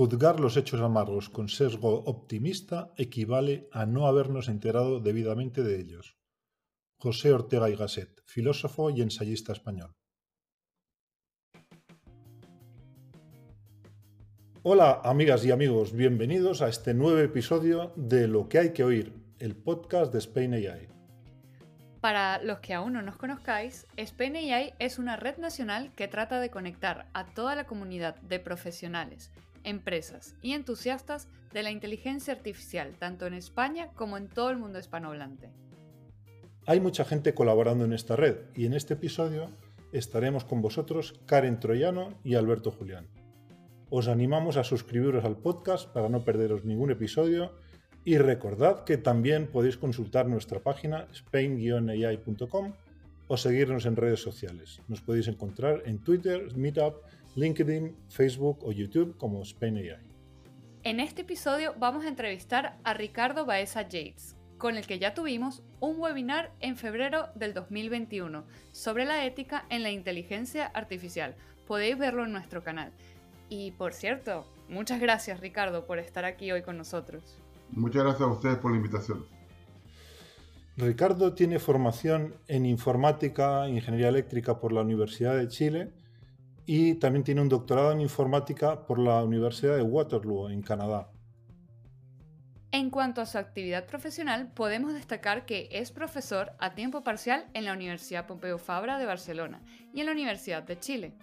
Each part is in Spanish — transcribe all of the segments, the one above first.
Juzgar los hechos amargos con sesgo optimista equivale a no habernos enterado debidamente de ellos. José Ortega y Gasset, filósofo y ensayista español. Hola amigas y amigos, bienvenidos a este nuevo episodio de Lo que hay que oír, el podcast de Spain AI. Para los que aún no nos conozcáis, Spain AI es una red nacional que trata de conectar a toda la comunidad de profesionales empresas y entusiastas de la inteligencia artificial, tanto en España como en todo el mundo hispanohablante. Hay mucha gente colaborando en esta red y en este episodio estaremos con vosotros Karen Troyano y Alberto Julián. Os animamos a suscribiros al podcast para no perderos ningún episodio y recordad que también podéis consultar nuestra página spain-ai.com o seguirnos en redes sociales. Nos podéis encontrar en Twitter, Meetup, LinkedIn, Facebook o YouTube como Spain AI. En este episodio vamos a entrevistar a Ricardo Baeza Yates, con el que ya tuvimos un webinar en febrero del 2021 sobre la ética en la inteligencia artificial. Podéis verlo en nuestro canal. Y por cierto, muchas gracias Ricardo por estar aquí hoy con nosotros. Muchas gracias a ustedes por la invitación. Ricardo tiene formación en informática e ingeniería eléctrica por la Universidad de Chile y también tiene un doctorado en informática por la Universidad de Waterloo, en Canadá. En cuanto a su actividad profesional, podemos destacar que es profesor a tiempo parcial en la Universidad Pompeu Fabra de Barcelona y en la Universidad de Chile.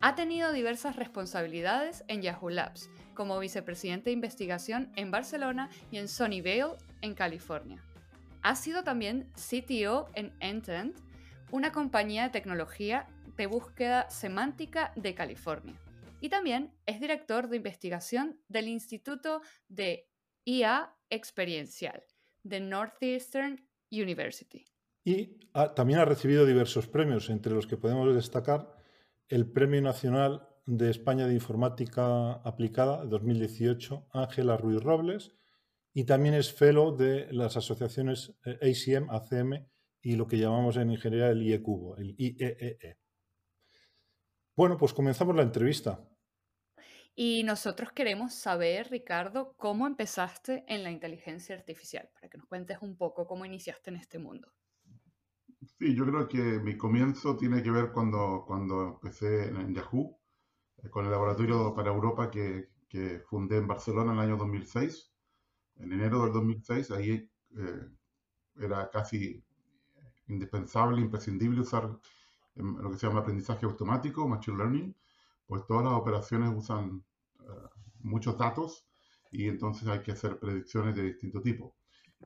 Ha tenido diversas responsabilidades en Yahoo Labs, como vicepresidente de investigación en Barcelona y en Sunnyvale, en California. Ha sido también CTO en Intent, una compañía de tecnología de búsqueda semántica de California. Y también es director de investigación del Instituto de IA Experiencial de Northeastern University. Y también ha recibido diversos premios, entre los que podemos destacar el Premio Nacional de España de Informática Aplicada 2018, Ángela Ruiz Robles, y también es fellow de las asociaciones eh, ACM, ACM y lo que llamamos en ingeniería el IECubo, el IEEE. Bueno, pues comenzamos la entrevista. Y nosotros queremos saber, Ricardo, cómo empezaste en la inteligencia artificial, para que nos cuentes un poco cómo iniciaste en este mundo. Sí, yo creo que mi comienzo tiene que ver cuando, cuando empecé en Yahoo, eh, con el laboratorio para Europa que, que, fundé en Barcelona en el año 2006. En enero del 2006, ahí eh, era casi indispensable, imprescindible usar lo que se llama aprendizaje automático, machine learning, pues todas las operaciones usan eh, muchos datos y entonces hay que hacer predicciones de distinto tipo.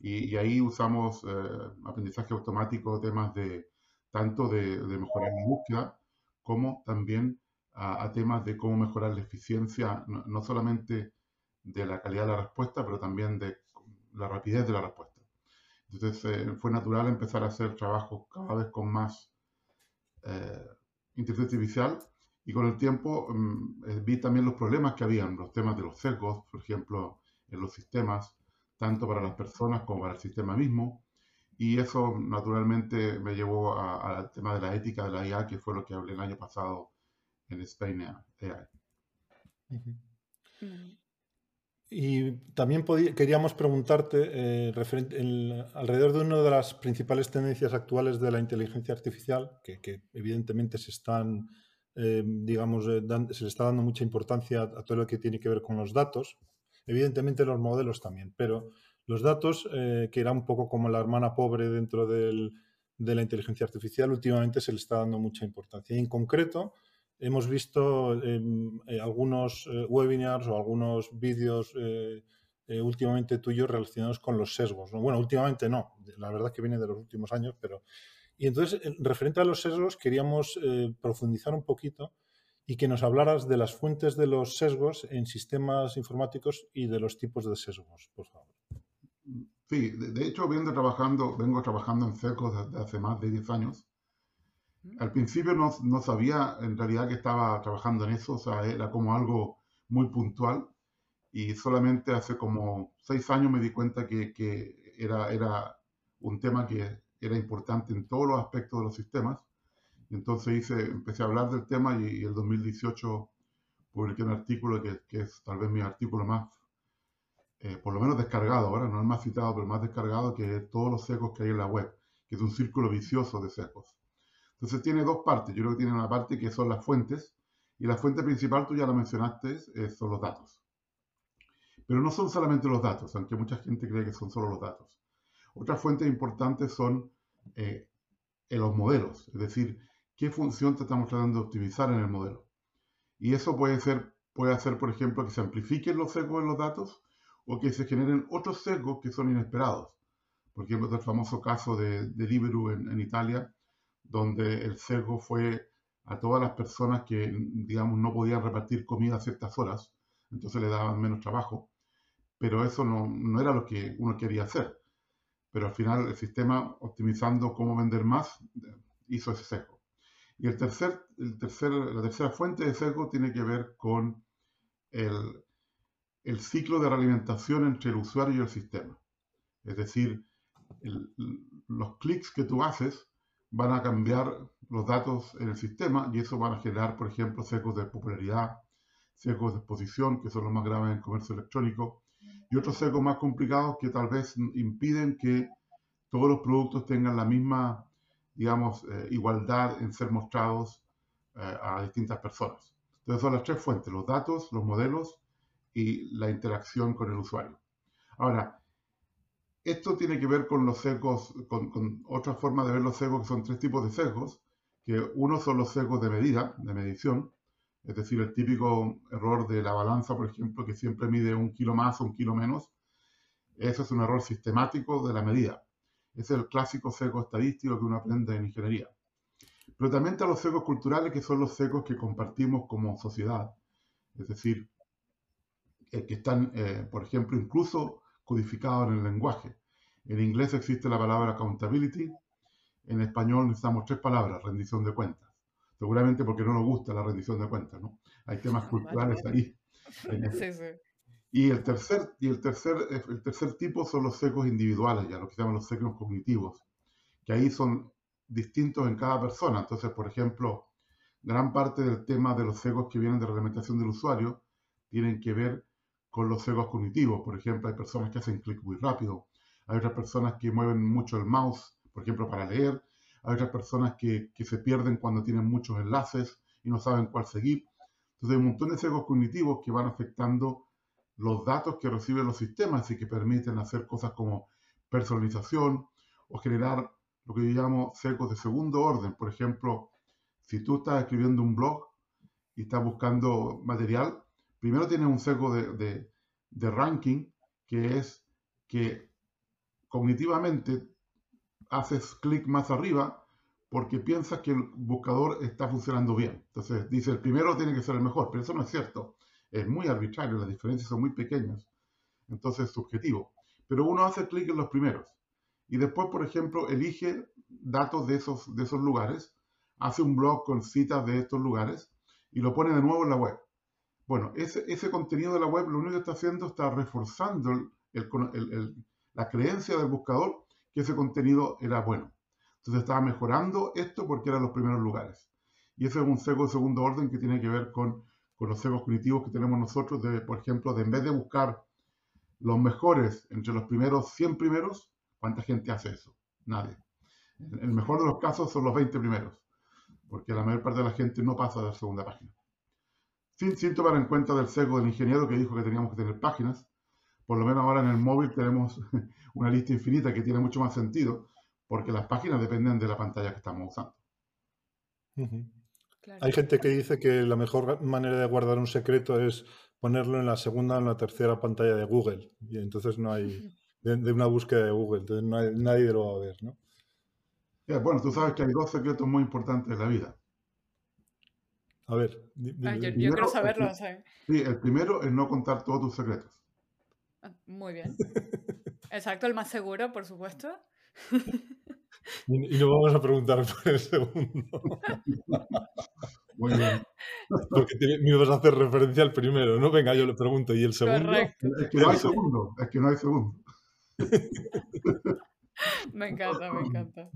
Y, ahí usamos eh, aprendizaje automático, temas de tanto de, mejorar la búsqueda como también a, temas de cómo mejorar la eficiencia, no, solamente de la calidad de la respuesta, pero también de la rapidez de la respuesta. Entonces eh, fue natural empezar a hacer trabajos cada vez con más eh, inteligencia artificial y con el tiempo mm, eh, vi también los problemas que habían, los temas de los sesgos, por ejemplo, en los sistemas, tanto para las personas como para el sistema mismo. Y eso naturalmente me llevó al tema de la ética de la IA, que fue lo que hablé el año pasado en Spain AI. Y también queríamos preguntarte, eh, alrededor de una de las principales tendencias actuales de la inteligencia artificial, que, evidentemente se están, eh, digamos, eh, se le está dando mucha importancia a todo lo que tiene que ver con los datos, evidentemente los modelos también, pero los datos, que era un poco como la hermana pobre dentro de la inteligencia artificial, últimamente se le está dando mucha importancia. Y en concreto, hemos visto eh, algunos eh, webinars o algunos vídeos eh, últimamente tuyos relacionados con los sesgos. Bueno, últimamente no, la verdad es que viene de los últimos años, pero... Y entonces, referente a los sesgos, queríamos profundizar un poquito y que nos hablaras de las fuentes de los sesgos en sistemas informáticos y de los tipos de sesgos, por favor. Sí, de, hecho, vengo trabajando, vengo trabajando en sesgos desde hace más de 10 años al principio no, sabía en realidad que estaba trabajando en eso, o sea, era como algo muy puntual y solamente hace como seis años me di cuenta que, que era, un tema que era importante en todos los aspectos de los sistemas. entonces hice, empecé a hablar del tema y, en el 2018 publiqué un artículo que, es tal vez mi artículo más, eh, por lo menos descargado ahora, no el más citado, pero más descargado, que todos los secos que hay en la web, que es un círculo vicioso de secos. Entonces tiene dos partes. Yo creo que tiene una parte que son las fuentes, y la fuente principal, tú ya la mencionaste, son los datos. Pero no son solamente los datos, aunque mucha gente cree que son solo los datos. Otras fuentes importantes son eh, los modelos, es decir, qué función te estamos tratando de optimizar en el modelo. Y eso puede, ser, puede hacer, por ejemplo, que se amplifiquen los sesgos en los datos o que se generen otros sesgos que son inesperados. Por ejemplo, el famoso caso de, de en, en Italia, donde el sesgo fue a todas las personas que, digamos, no podían repartir comida a ciertas horas, entonces le daban menos trabajo, pero eso no, no, era lo que uno quería hacer. Pero al final el sistema, optimizando cómo vender más, hizo ese sesgo. Y el tercer, el tercer, la tercera fuente de sesgo tiene que ver con el, el ciclo de realimentación entre el usuario y el sistema. Es decir, los clics que tú haces van a cambiar los datos en el sistema y eso va a generar, por ejemplo, secos de popularidad, secos de exposición, que son los más graves en comercio electrónico, y otros secos más complicados que tal vez impiden que todos los productos tengan la misma, digamos, eh, igualdad en ser mostrados eh, a distintas personas. Entonces son las tres fuentes, los datos, los modelos y la interacción con el usuario. Ahora, esto tiene que ver con los sesgos, con, con otra forma de ver los sesgos, que son tres tipos de sesgos, que uno son los sesgos de medida, de medición, es decir, el típico error de la balanza, por ejemplo, que siempre mide un kilo más o un kilo menos. Eso es un error sistemático de la medida. Es el clásico sesgo estadístico que uno aprende en ingeniería. Pero también están los sesgos culturales, que son los sesgos que compartimos como sociedad. Es decir, eh, que están, eh, por ejemplo, incluso codificado en el lenguaje. En inglés existe la palabra accountability, en español necesitamos tres palabras, rendición de cuentas. Seguramente porque no nos gusta la rendición de cuentas, ¿no? Hay temas culturales ahí. Sí, sí. Y el tercer, y el tercer, el tercer tipo son los secos individuales, ya lo que se llaman los secos cognitivos, que ahí son distintos en cada persona. Entonces, por ejemplo, gran parte del tema de los secos que vienen de reglamentación del usuario tienen que ver con los sesgos cognitivos. Por ejemplo, hay personas que hacen clic muy rápido, hay otras personas que mueven mucho el mouse, por ejemplo, para leer, hay otras personas que, que se pierden cuando tienen muchos enlaces y no saben cuál seguir. Entonces hay un montón de sesgos cognitivos que van afectando los datos que reciben los sistemas y que permiten hacer cosas como personalización o generar lo que yo llamo sesgos de segundo orden. Por ejemplo, si tú estás escribiendo un blog y estás buscando material, primero tienes un sesgo de, ranking, que es que cognitivamente haces clic más arriba porque piensas que el buscador está funcionando bien. Entonces dice, el primero tiene que ser el mejor, pero eso no es cierto. Es muy arbitrario, las diferencias son muy pequeñas. Entonces es subjetivo. Pero uno hace clic en los primeros. Y después, por ejemplo, elige datos de esos, de esos lugares, hace un blog con citas de estos lugares y lo pone de nuevo en la web. Bueno, ese, contenido de la web lo único que está haciendo está reforzando la creencia del buscador que ese contenido era bueno. Entonces estaba mejorando esto porque eran los primeros lugares. Y ese es un sesgo de segundo orden que tiene que ver con, los sesgos cognitivos que tenemos nosotros, por ejemplo, de en vez de buscar los mejores entre los primeros 100 primeros, ¿cuánta gente hace eso? Nadie. El mejor de los casos son los 20 primeros, porque la mayor parte de la gente no pasa de la segunda página sin, tomar en cuenta del sesgo del ingeniero que dijo que teníamos que tener páginas. Por lo menos ahora en el móvil tenemos una lista infinita que tiene mucho más sentido, porque las páginas dependen de la pantalla que estamos usando. Hay gente que dice que la mejor manera de guardar un secreto es ponerlo en la segunda o en la tercera pantalla de Google. Y entonces no hay, de, una búsqueda de Google, entonces no hay, nadie lo va a ver, ¿no? bueno, tú sabes que hay dos secretos muy importantes en la vida. A ver, ah, yo, quiero saberlo. Sí, el primero es no contar todos tus secretos. Ah, muy bien. Exacto, el más seguro, por supuesto. Y, no vamos a preguntar por el segundo. Muy bien. Porque me ibas a hacer referencia al primero, ¿no? Venga, yo le pregunto. ¿Y el segundo? Correcto. Es que no hay segundo. Es que no hay segundo. me encanta, me encanta.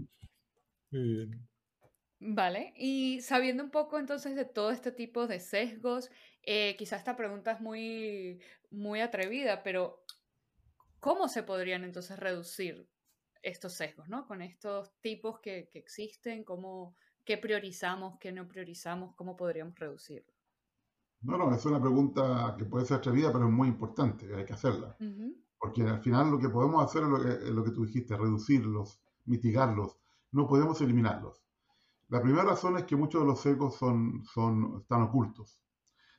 Muy bien. Vale, y sabiendo un poco entonces de todo este tipo de sesgos, eh, quizá esta pregunta es muy, muy atrevida, pero ¿cómo se podrían entonces reducir estos sesgos, ¿no? Con estos tipos que, que existen, ¿cómo, ¿qué priorizamos, qué no priorizamos, cómo podríamos reducirlo? No, no, es una pregunta que puede ser atrevida, pero es muy importante, hay que hacerla. Porque al final lo que podemos hacer es lo que, es lo que tú dijiste, reducirlos, mitigarlos, no podemos eliminarlos. La primera razón es que muchos de los sesgos son, son, están ocultos.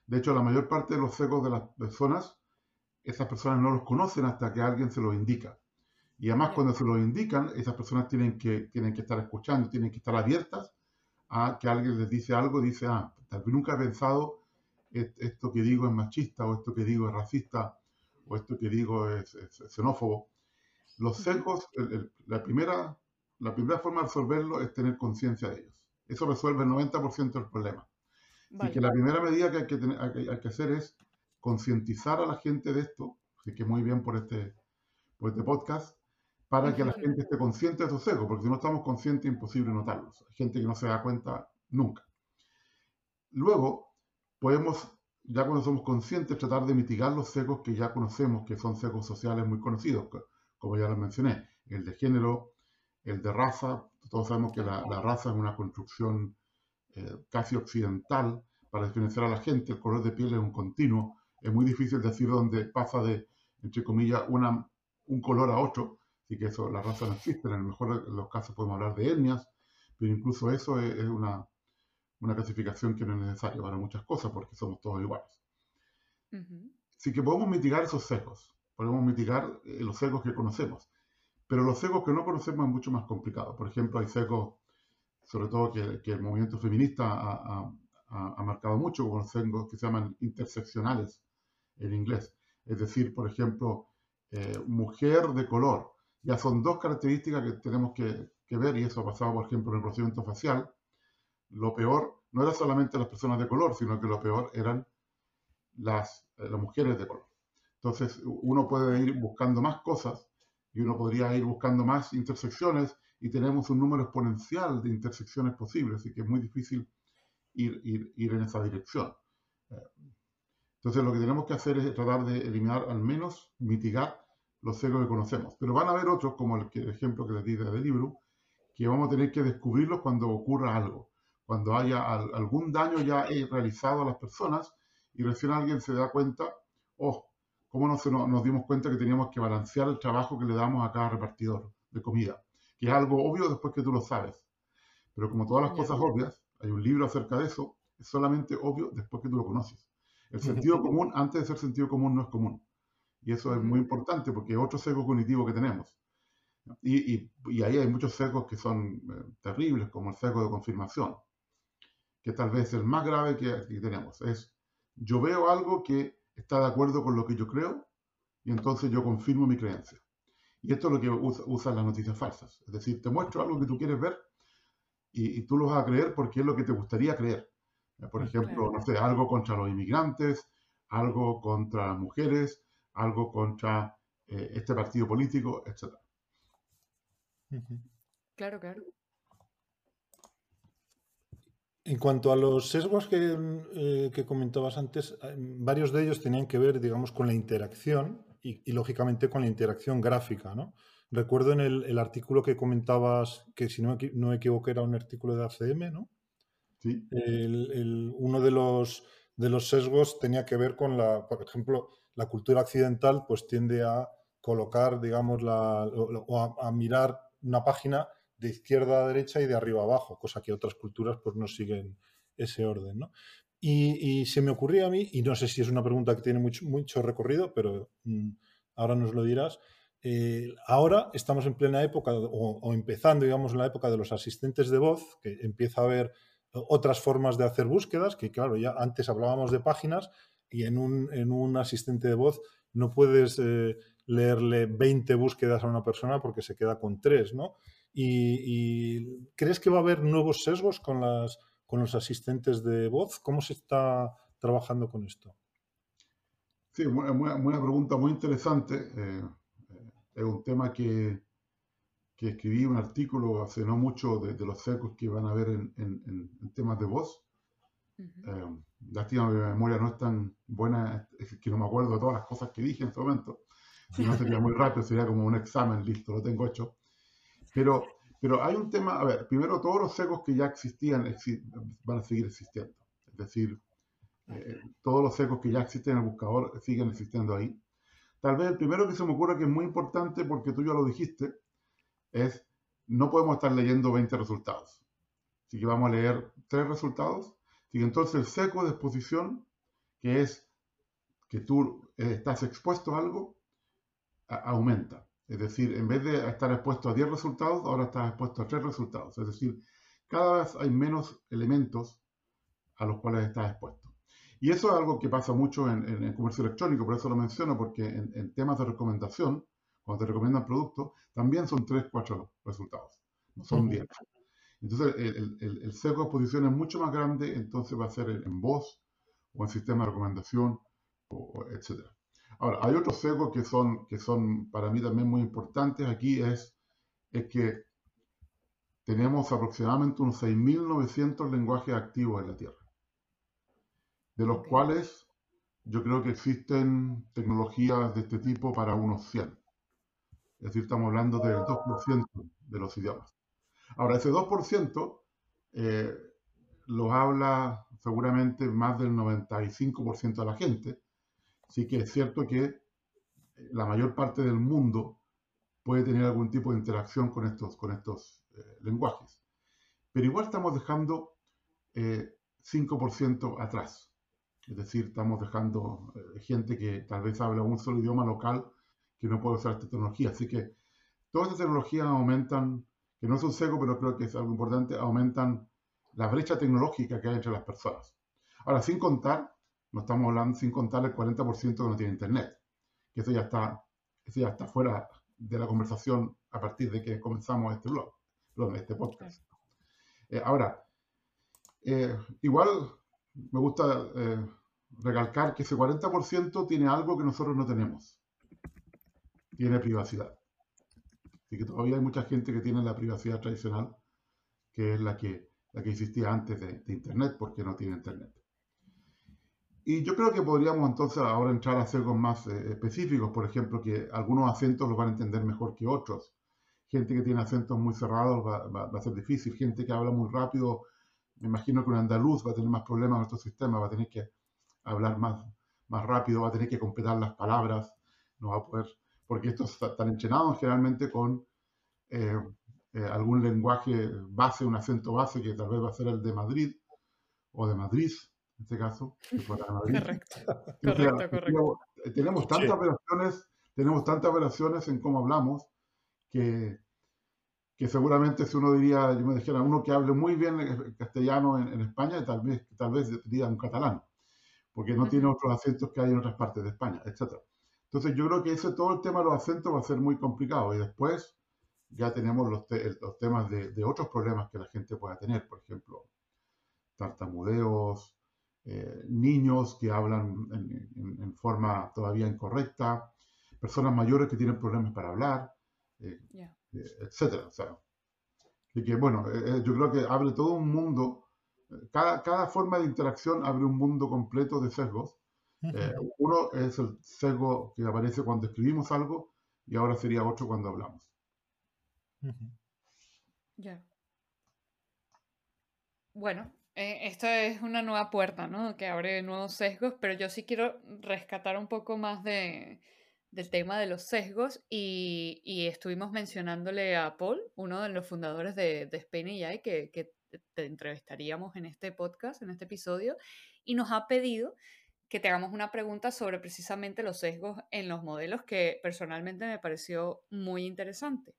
De hecho, la mayor parte de los sesgos de las personas, esas personas no los conocen hasta que alguien se los indica. Y además, cuando se los indican, esas personas tienen que, tienen que estar escuchando, tienen que estar abiertas a que alguien les dice algo, dice, ah, tal vez nunca he pensado esto que digo es machista o esto que digo es racista o esto que digo es, xenófobo. Los sesgos, la, primera, la primera forma de resolverlo es tener conciencia de ellos. Eso resuelve el 90% del problema. Así que la primera medida que hay que, hay que, hacer es concientizar a la gente de esto, así que muy bien por este, por este podcast, para que la gente esté consciente de estos sesgos, porque si no estamos conscientes es imposible notarlos. Hay gente que no se da cuenta nunca. Luego, podemos, ya cuando somos conscientes, tratar de mitigar los secos que ya conocemos, que son secos sociales muy conocidos, como ya les mencioné, el de género, el de raza, todos sabemos que la, raza es una construcción eh, casi occidental para diferenciar a la gente, el color de piel es un continuo, es muy difícil decir dónde pasa de, entre comillas, una, un color a otro, así que eso, la raza no existe, en el mejor de los casos podemos hablar de etnias, pero incluso eso es una, una clasificación que no es necesaria para muchas cosas porque somos todos iguales. Así que podemos mitigar esos sesgos, podemos mitigar eh, los sesgos que conocemos, pero los sesgos que no conocemos es mucho más complicado. Por ejemplo, hay sesgos, sobre todo que, que el movimiento feminista ha, ha, marcado mucho, como los que se llaman interseccionales en inglés. Es decir, por ejemplo, eh, mujer de color. Ya son dos características que tenemos que, que ver, y eso ha pasado, por ejemplo, en el procedimiento facial, lo peor no era solamente las personas de color, sino que lo peor eran las, eh, las mujeres de color. Entonces, uno puede ir buscando más cosas y uno podría ir buscando más intersecciones y tenemos un número exponencial de intersecciones posibles, así que es muy difícil ir, ir, ir en esa dirección. Entonces, lo que tenemos que hacer es tratar de eliminar, al menos mitigar los sesgos que conocemos. Pero van a haber otros, como el, que, el ejemplo que les di del libro, que vamos a tener que descubrirlos cuando ocurra algo cuando haya algún daño ya realizado a las personas y recién alguien se da cuenta, oh, ¿cómo no se nos, dimos cuenta que teníamos que balancear el trabajo que le damos a cada repartidor de comida? Que es algo obvio después que tú lo sabes. Pero como todas las cosas obvias, hay un libro acerca de eso, es solamente obvio después que tú lo conoces. El sentido común, antes de ser sentido común, no es común. Y eso es muy importante porque es otro sesgo cognitivo que tenemos. Y, y, ahí hay muchos sesgos que son eh, terribles, como el sesgo de confirmación que tal vez es el más grave que, tenemos. Es, yo veo algo que está de acuerdo con lo que yo creo y entonces yo confirmo mi creencia. Y esto es lo que usan las noticias falsas. Es decir, te muestro algo que tú quieres ver y, tú lo vas a creer porque es lo que te gustaría creer. Por ejemplo, no sé, algo contra los inmigrantes, algo contra las mujeres, algo contra eh, este partido político, etc. Claro, claro. En cuanto a los sesgos que, eh, que, comentabas antes, eh, varios de ellos tenían que ver, digamos, con la interacción y, lógicamente, con la interacción gráfica, ¿no? Recuerdo en el, artículo que comentabas, que si no, no me equivoco era un artículo de ACM, ¿no? Sí. uno de los, de los sesgos tenía que ver con la, por ejemplo, la cultura occidental pues tiende a colocar, digamos, la, o a mirar una página de izquierda a derecha y de arriba a abajo, cosa que otras culturas pues no siguen ese orden, ¿no? Y, se me ocurría a mí, y no sé si es una pregunta que tiene mucho, recorrido, pero mm, ahora nos lo dirás, eh, ahora estamos en plena época, o, empezando, digamos, la época de los asistentes de voz, que empieza a haber otras formas de hacer búsquedas, que claro, ya antes hablábamos de páginas y en un, en un asistente de voz no puedes eh, leerle 20 búsquedas a una persona porque se queda con tres, ¿no? Y, crees que va a haber nuevos sesgos con, las, con los asistentes de voz? ¿Cómo se está trabajando con esto? Sí, una, pregunta muy interesante. Eh, eh, es un tema que, que escribí un artículo hace no mucho de, los secos que van a ver en, temas de voz. Uh lástima mi memoria no es tan buena, es que no me acuerdo de todas las cosas que dije en ese momento. Si no sería muy rápido, sería como un examen, listo, lo tengo hecho. Pero, pero hay un tema, a ver, primero todos los secos que ya existían van a seguir existiendo. Es decir, eh, todos los secos que ya existen en el buscador siguen existiendo ahí. Tal vez el primero que se me ocurre que es muy importante, porque tú ya lo dijiste, es no podemos estar leyendo 20 resultados. Así que vamos a leer tres resultados. Así que entonces el seco de exposición, que es que tú eh, estás expuesto a algo, aumenta. Es decir, en vez de estar expuesto a 10 resultados, ahora estás expuesto a 3 resultados. Es decir, cada vez hay menos elementos a los cuales estás expuesto. Y eso es algo que pasa mucho en, el comercio electrónico, por eso lo menciono, porque en, temas de recomendación, cuando te recomiendan productos, también son 3, 4 resultados, no son 10. Entonces, el, el, el seco de exposición es mucho más grande, entonces va a ser en voz o en sistema de recomendación, o, etc. Ahora, hay otros secos que son, que son para mí también muy importantes aquí, es, es que tenemos aproximadamente unos 6.900 lenguajes activos en la Tierra de los cuales yo creo que existen tecnologías de este tipo para unos 100. Es decir, estamos hablando del 2% de los idiomas. Ahora, ese 2% eh, los habla seguramente más del 95% de la gente. Sí que es cierto que la mayor parte del mundo puede tener algún tipo de interacción con estos, con estos eh, lenguajes. Pero igual estamos dejando 5% eh, atrás. Es decir, estamos dejando eh, gente que tal vez habla un solo idioma local que no puede usar esta tecnología. Así que todas estas tecnologías aumentan, que no es un seco, pero creo que es algo importante, aumentan la brecha tecnológica que hay entre las personas. Ahora, sin contar, no estamos hablando sin contar el 40% que no tiene internet, que eso ya está, eso ya está fuera de la conversación a partir de que comenzamos este blog, este podcast. Eh, ahora, eh, igual me gusta recalcar que ese 40% tiene algo que nosotros no tenemos. Tiene privacidad. Así que todavía hay mucha gente que tiene la privacidad tradicional, que es la que, la que existía antes de, Internet, porque no tiene Internet. Y yo creo que podríamos entonces ahora entrar a sesgos más eh, específicos, por ejemplo, que algunos acentos los van a entender mejor que otros. Gente que tiene acentos muy cerrados va, a ser difícil. Gente que habla muy rápido, me imagino que un andaluz va a tener más problemas en nuestro sistema, va a tener que hablar más, más rápido, va a tener que completar las palabras, no va a poder, porque estos están entrenados generalmente con eh, eh, algún lenguaje base, un acento base, que tal vez va a ser el de Madrid o de Madrid, en este caso. Correcto, correcto, correcto. Eh, tenemos tantas operaciones, tenemos tantas operaciones en cómo hablamos que, que seguramente si uno diría, yo me dijera, uno que hable muy bien castellano en, en España, tal vez, tal vez diría un catalán porque no tiene otros acentos que hay en otras partes de España, etc. Entonces yo creo que ese todo el tema de los acentos va a ser muy complicado y después ya tenemos los, temas de, otros problemas que la gente pueda tener, por ejemplo, tartamudeos, eh, niños que hablan en, forma todavía incorrecta, personas mayores que tienen problemas para hablar, eh, eh, etc. O sea, y que bueno, yo creo que abre todo un mundo cada, forma de interacción abre un mundo completo de sesgos. Eh, uno es el sesgo que aparece cuando escribimos algo y ahora sería otro cuando hablamos. Ya. Bueno, eh, esto es una nueva puerta, ¿no? Que abre nuevos sesgos, pero yo sí quiero rescatar un poco más de, del tema de los sesgos y, estuvimos mencionándole a Paul, uno de los fundadores de, de Spain AI, que, que te entrevistaríamos en este podcast, en este episodio, y nos ha pedido que te hagamos una pregunta sobre precisamente los sesgos en los modelos que personalmente me pareció muy interesante.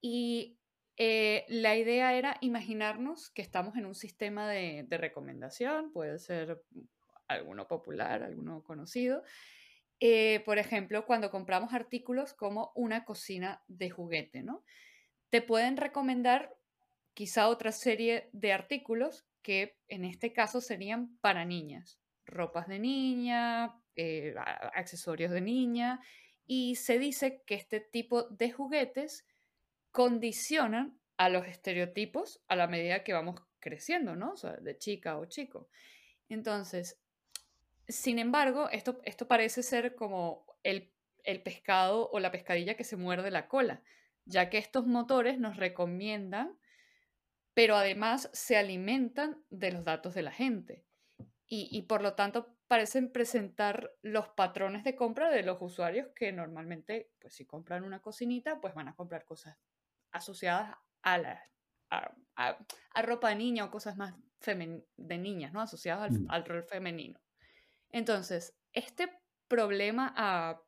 Y eh, la idea era imaginarnos que estamos en un sistema de, recomendación, puede ser alguno popular, alguno conocido. Eh, por ejemplo, cuando compramos artículos como una cocina de juguete, ¿no? Te pueden recomendar quizá otra serie de artículos que en este caso serían para niñas, ropas de niña, eh, accesorios de niña, y se dice que este tipo de juguetes condicionan a los estereotipos a la medida que vamos creciendo, ¿no? O sea, de chica o chico. Entonces, sin embargo, esto, esto parece ser como el, el pescado o la pescadilla que se muerde la cola, ya que estos motores nos recomiendan, pero además se alimentan de los datos de la gente. Y, y, por lo tanto parecen presentar los patrones de compra de los usuarios que normalmente, pues si compran una cocinita, pues van a comprar cosas asociadas a la a, ropa de niña o cosas más de niñas, ¿no? Asociadas al, mm. rol femenino. Entonces, este problema a,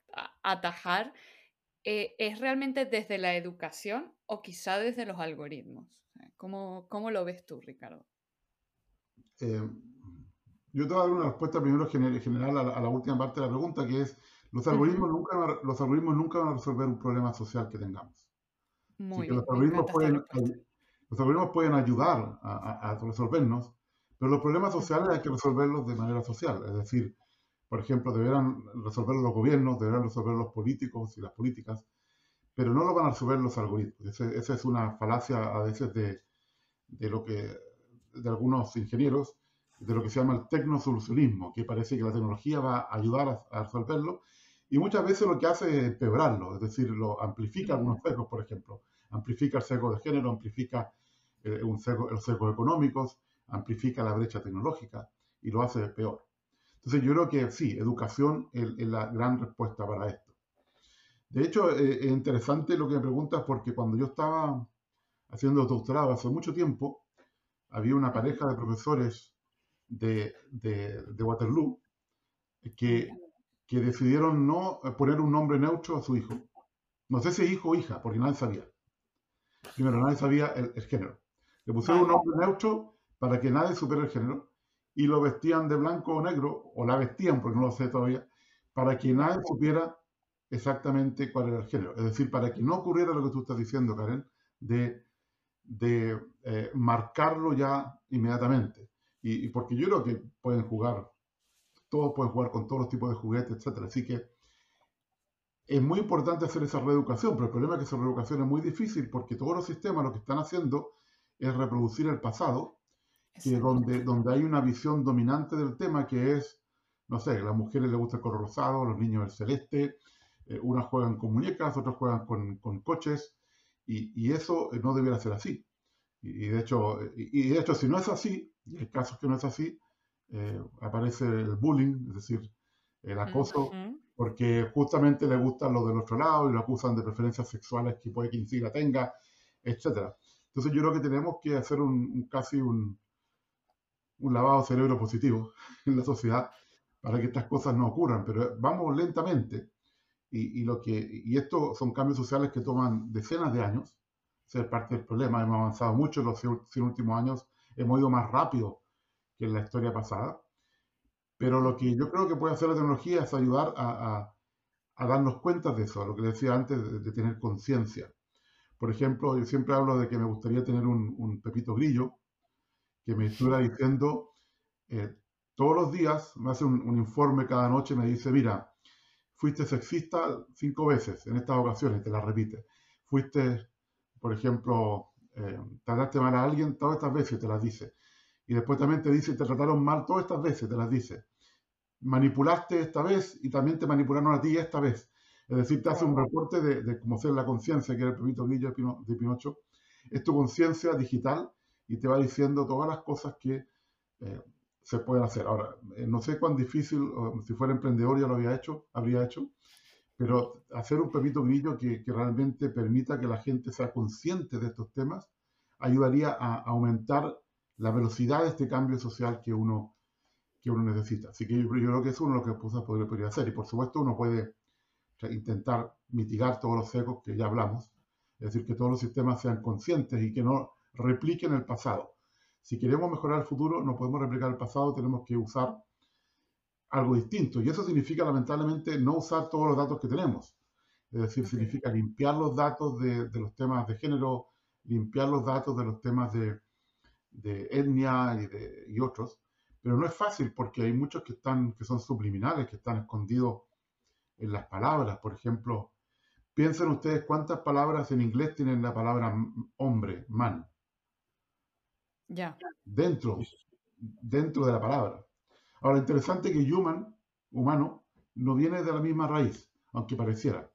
atajar eh, es realmente desde la educación o quizá desde los algoritmos. ¿Cómo, cómo lo ves tú, Ricardo? Eh, yo te voy a dar una respuesta primero general a la, última parte de la pregunta, que es, los algoritmos, nunca, los algoritmos nunca van a resolver un problema social que tengamos. Muy bien, los, algoritmos pueden, los algoritmos pueden ayudar a, resolvernos, pero los problemas sociales hay que resolverlos de manera social. Es decir, por ejemplo, deberán resolverlos los gobiernos, deberán resolverlos los políticos y las políticas, pero no lo van a resolver los algoritmos. esa es una falacia a veces de, de, lo que, de algunos ingenieros, de lo que se llama el tecnosolucionismo, que parece que la tecnología va a ayudar a, a resolverlo, y muchas veces lo que hace es empeorarlo, es decir, lo amplifica algunos sesgos, por ejemplo amplifica el sesgo de género, amplifica eh, un los sesgos económicos, amplifica la brecha tecnológica y lo hace peor. Entonces yo creo que sí, educación es, la gran respuesta para esto. De hecho, eh, es interesante lo que me preguntas porque cuando yo estaba haciendo doctorado hace mucho tiempo, había una pareja de profesores de, de, Waterloo que, que, decidieron no poner un nombre neutro a su hijo. No sé si es hijo o hija, porque nadie sabía. Primero, nadie sabía el, género. Le pusieron un nombre neutro para que nadie supiera el género y lo vestían de blanco o negro, o la vestían, porque no lo sé todavía, para que nadie supiera exactamente cuál era el género. Es decir, para que no ocurriera lo que tú estás diciendo, Karen, de, de eh, marcarlo ya inmediatamente. Y, y, porque yo creo que pueden jugar, todos pueden jugar con todos los tipos de juguetes, etc. Así que es muy importante hacer esa reeducación, pero el problema es que esa reeducación es muy difícil porque todos los sistemas lo que están haciendo es reproducir el pasado, que donde, donde hay una visión dominante del tema que es, no sé, a las mujeres les gusta el color rosado, a los niños el celeste, eh, unas juegan con muñecas, otras juegan con, con coches, y, y, eso no debiera ser así. Y, de hecho, y, de hecho, si no es así, y hay casos que no es así, eh, aparece el bullying, es decir, el acoso porque justamente le gustan los del otro lado y lo acusan de preferencias sexuales que puede que ni tenga, etc. Entonces yo creo que tenemos que hacer un, casi un, un lavado de cerebro positivo en la sociedad para que estas cosas no ocurran, pero vamos lentamente. Y, y, lo que, y esto son cambios sociales que toman decenas de años, ser parte del problema. Hemos avanzado mucho en los 100 últimos años, hemos ido más rápido que en la historia pasada. Pero lo que yo creo que puede hacer la tecnología es ayudar a, darnos cuenta de eso, lo que decía antes, de, tener conciencia. Por ejemplo, yo siempre hablo de que me gustaría tener un, pepito grillo que me estuviera diciendo eh, todos los días, me hace un, informe cada noche, me dice, mira, fuiste sexista cinco veces en estas ocasiones, te la repite. Fuiste, por ejemplo, eh, trataste mal a alguien todas estas veces, te las dice. Y después también te dice, te trataron mal todas estas veces, te las dice. Manipulaste esta vez y también te manipularon a ti esta vez. Es decir, te hace un reporte de, de cómo ser la conciencia, que era el primito Grillo de, Pinocho. Es tu conciencia digital y te va diciendo todas las cosas que eh, se pueden hacer. Ahora, eh, no sé cuán difícil, si fuera emprendedor ya lo había hecho, habría hecho, pero hacer un pepito grillo que, que, realmente permita que la gente sea consciente de estos temas ayudaría a aumentar la velocidad de este cambio social que uno, que uno necesita. Así que yo, creo que es uno de lo que cosas podría, podría hacer. Y por supuesto uno puede intentar mitigar todos los secos que ya hablamos, es decir, que todos los sistemas sean conscientes y que no repliquen el pasado. Si queremos mejorar el futuro, no podemos replicar el pasado, tenemos que usar algo distinto. Y eso significa, lamentablemente, no usar todos los datos que tenemos. Es decir, significa limpiar los datos de, de, los temas de género, limpiar los datos de los temas de, de etnia y, de, y otros, pero no es fácil porque hay muchos que, están, que son subliminales, que están escondidos en las palabras. Por ejemplo, piensen ustedes cuántas palabras en inglés tienen la palabra hombre, man. Ya. Dentro, dentro de la palabra. Ahora, interesante que human, humano, no viene de la misma raíz, aunque pareciera.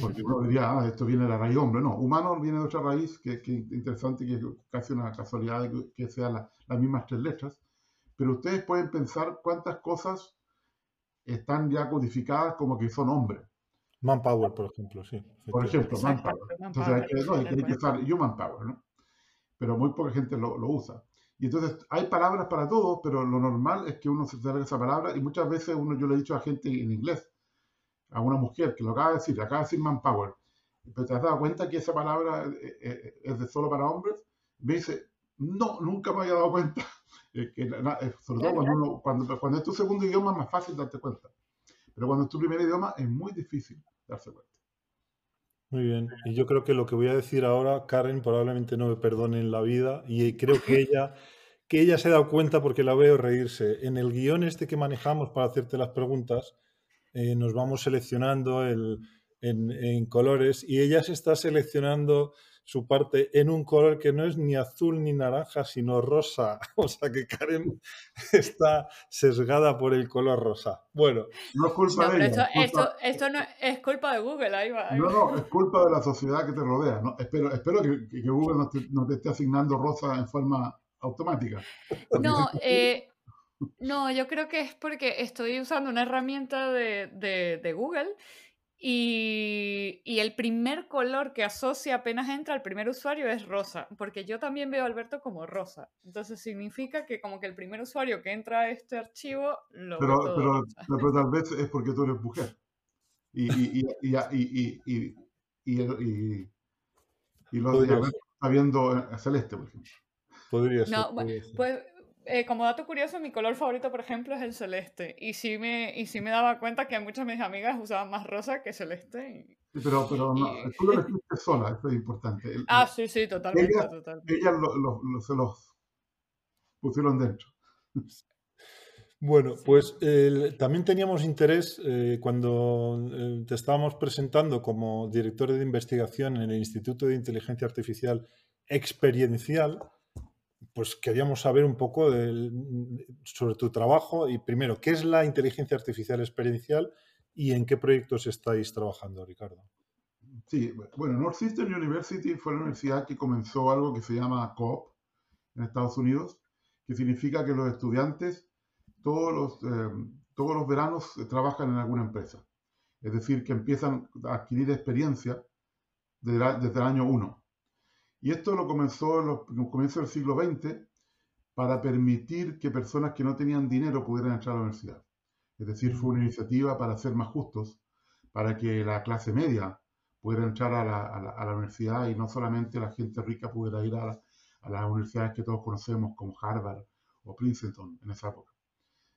Porque uno diría, ah, esto viene de la raíz hombre. No, humano viene de otra raíz, que, es interesante que es casi una casualidad que, sean las mismas tres letras. Pero ustedes pueden pensar cuántas cosas están ya codificadas como que son hombres. Manpower, por ejemplo, sí. Por ejemplo, manpower. Entonces hay que, no, hay que usar human power, ¿no? Pero muy poca gente lo, lo usa. Y entonces hay palabras para todo, pero lo normal es que uno se salga esa palabra y muchas veces uno, yo le he dicho a gente en inglés, a una mujer que lo acaba de decir, acaba de decir manpower, pero te has dado cuenta que esa palabra eh, eh, es de solo para hombres, me dice, no, nunca me había dado cuenta. cuando, cuando es tu segundo idioma es más fácil darte cuenta. Pero cuando es tu primer idioma es muy difícil darse cuenta. Muy bien. Y yo creo que lo que voy a decir ahora, Karen probablemente no me perdone en la vida y creo que ella, que ella se ha dado cuenta porque la veo reírse. En el guion este que manejamos para hacerte las preguntas, eh, nos vamos seleccionando el, en, colores y ella se está seleccionando su parte en un color que no es ni azul ni naranja, sino rosa. O sea que Karen está sesgada por el color rosa. Bueno. No es culpa de ella. Esto, no es culpa de Google, ahí va. no, no, es culpa de la sociedad que te rodea. ¿no? Espero, espero que, Google no te, esté asignando rosa en forma automática. No, eh, no, yo creo que es porque estoy usando una herramienta de, de Google y, el primer color que asocia apenas entra al primer usuario es rosa, porque yo también veo a Alberto como rosa. Entonces significa que como que el primer usuario que entra a este archivo lo pero, pero, pero, tal vez es porque tú eres mujer. Y, y, y, y, y, y, lo está viendo celeste, por ejemplo. Podría ser. No, pues eh, como dato curioso, mi color favorito, por ejemplo, es el celeste. Y sí me, y sí me daba cuenta que muchas de mis amigas usaban más rosa que celeste. pero, pero no, tú lo elegiste sola, eso es importante. ah, sí, sí, totalmente. Ellas, ellas se los pusieron dentro. Bueno, pues también teníamos interés eh, cuando eh, te estábamos presentando como director de investigación en el Instituto de Inteligencia Artificial Experiencial pues queríamos saber un poco sobre tu trabajo y primero, ¿qué es la inteligencia artificial experiencial y en qué proyectos estáis trabajando, Ricardo? Sí, bueno, Northeastern University fue la universidad que comenzó algo que se llama COOP en Estados Unidos, que significa que los estudiantes todos los, eh, todos los veranos trabajan en alguna empresa. Es decir, que empiezan a adquirir experiencia desde, desde el año 1. Y esto lo comenzó en los, comienzos del siglo XX para permitir que personas que no tenían dinero pudieran entrar a la universidad. Es decir, fue una iniciativa para ser más justos, para que la clase media pudiera entrar a la, universidad y no solamente la gente rica pudiera ir a, las universidades que todos conocemos como Harvard o Princeton en esa época.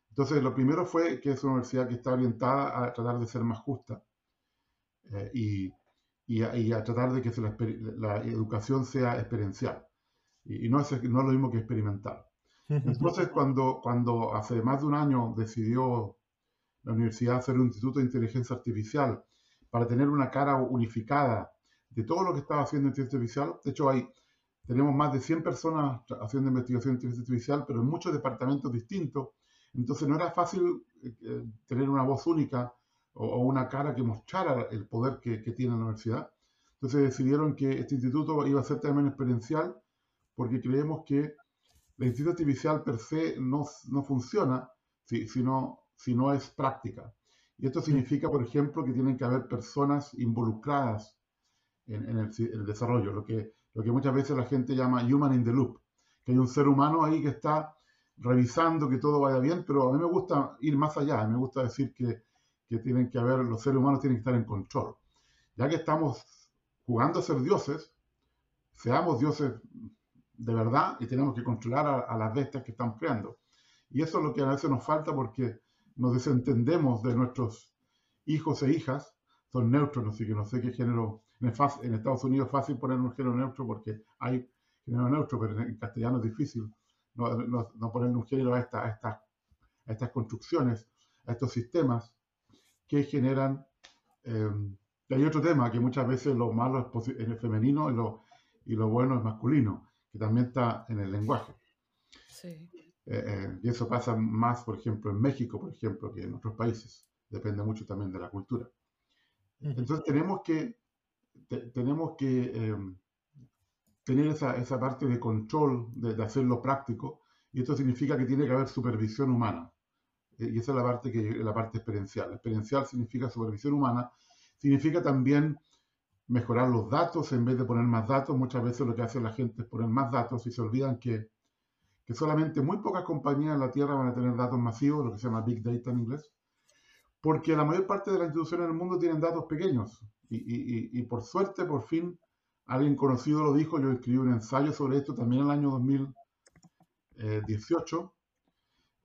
Entonces, lo primero fue que es una universidad que está orientada a tratar de ser más justa eh, y y a, tratar de que la, educación sea experiencial. Y, no, es, no es lo mismo que experimental. Entonces, cuando, cuando hace más de un año decidió la universidad hacer un instituto de inteligencia artificial para tener una cara unificada de todo lo que estaba haciendo inteligencia artificial, de hecho hay, tenemos más de 100 personas haciendo investigación de inteligencia artificial, pero en muchos departamentos distintos, entonces no era fácil eh, eh, tener una voz única o, una cara que mostrara el poder que, tiene la universidad. Entonces decidieron que este instituto iba a ser también experiencial porque creemos que la inteligencia artificial per se no, no funciona si, si, no, si no es práctica. Y esto significa, por ejemplo, que tienen que haber personas involucradas en, en, el, desarrollo, lo que, lo que muchas veces la gente llama human in the loop, que hay un ser humano ahí que está revisando que todo vaya bien, pero a mí me gusta ir más allá, me gusta decir que que tienen que haber, los seres humanos tienen que estar en control. Ya que estamos jugando a ser dioses, seamos dioses de verdad y tenemos que controlar a, las bestias que estamos creando. Y eso es lo que a veces nos falta porque nos desentendemos de nuestros hijos e hijas, son neutros, así que no sé qué género, en, Estados Unidos es fácil poner un género neutro porque hay género neutro, pero en castellano es difícil no, poner un género a, esta, a estas construcciones, a estos sistemas que generan Y hay otro tema, que muchas veces lo malo es en el femenino y lo, y lo bueno es masculino, que también está en el lenguaje. Sí. Eh, eh, y eso pasa más, por ejemplo, en México, por ejemplo, que en otros países. Depende mucho también de la cultura. Entonces tenemos que, tenemos que em, tener esa, esa, parte de control, de, de, hacerlo práctico, y esto significa que tiene que haber supervisión humana. Eh, y esa es la parte, que, la parte experiencial. Experiencial significa supervisión humana, significa también mejorar los datos en vez de poner más datos. Muchas veces lo que hace la gente es poner más datos y se olvidan que, que solamente muy pocas compañías en la Tierra van a tener datos masivos, lo que se llama Big Data en inglés, porque la mayor parte de las instituciones del mundo tienen datos pequeños. Y, y, por suerte, por fin, alguien conocido lo dijo, yo escribí un ensayo sobre esto también en el año 2018.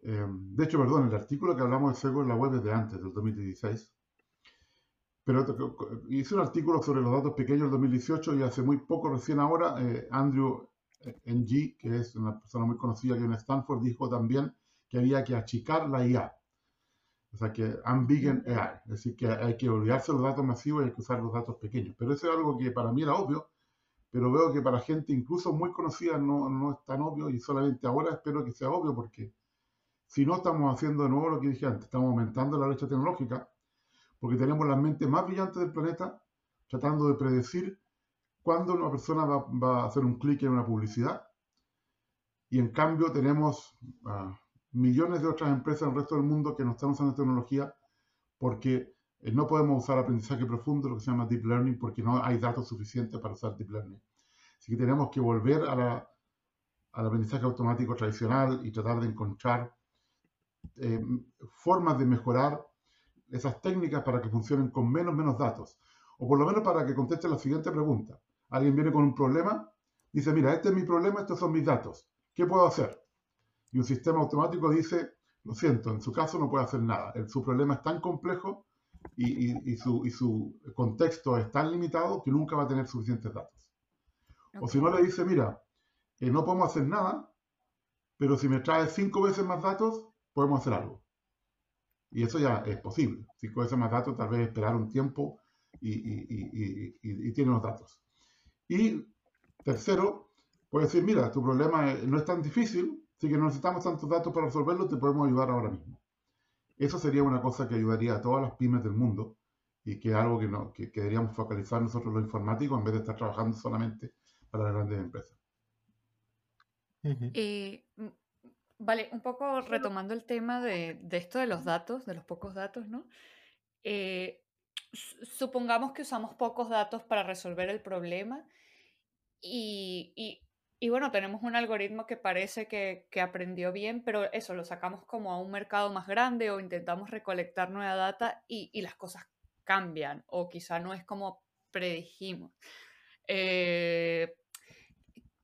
Eh, de hecho, perdón, el artículo que hablamos de SEGO en la web es de antes, del 2016. Pero hice un artículo sobre los datos pequeños del 2018 y hace muy poco, recién ahora, eh, Andrew eh, Ng, que es una persona muy conocida aquí en Stanford, dijo también que había que achicar la IA. O sea, que unbiggen AI. Es decir, que hay que olvidarse los datos masivos y hay que usar los datos pequeños. Pero eso es algo que para mí era obvio, pero veo que para gente incluso muy conocida no, no es tan obvio y solamente ahora espero que sea obvio porque si no estamos haciendo de nuevo lo que dije antes, estamos aumentando la brecha tecnológica porque tenemos las mentes más brillantes del planeta tratando de predecir cuándo una persona va, a hacer un clic en una publicidad. Y en cambio tenemos uh, millones de otras empresas en el resto del mundo que no están usando tecnología porque eh, no podemos usar aprendizaje profundo, lo que se llama deep learning, porque no hay datos suficientes para usar deep learning. Así que tenemos que volver al aprendizaje automático tradicional y tratar de encontrar eh, formas de mejorar esas técnicas para que funcionen con menos, menos datos. O por lo menos para que conteste la siguiente pregunta. Alguien viene con un problema, dice, mira, este es mi problema, estos son mis datos. ¿Qué puedo hacer? Y un sistema automático dice, lo siento, en su caso no puede hacer nada. su problema es tan complejo y, su, contexto es tan limitado que nunca va a tener suficientes datos. O si no le dice, mira, eh, no podemos hacer nada, pero si me trae cinco veces más datos, podemos hacer algo. Y eso ya es posible. Cinco veces más datos, tal vez esperar un tiempo y, tiene los datos. Y tercero, puede decir, mira, tu problema no es tan difícil, así que no necesitamos tantos datos para resolverlo, te podemos ayudar ahora mismo. Eso sería una cosa que ayudaría a todas las pymes del mundo y que es algo que, no, que, deberíamos focalizar nosotros los informáticos en vez de estar trabajando solamente para las grandes empresas. Eh, Vale, un poco retomando el tema de, esto de los datos, de los pocos datos, ¿no? Eh, supongamos que usamos pocos datos para resolver el problema y, bueno, tenemos un algoritmo que parece que, aprendió bien, pero eso lo sacamos como a un mercado más grande o intentamos recolectar nueva data y, las cosas cambian o quizá no es como predijimos. Eh,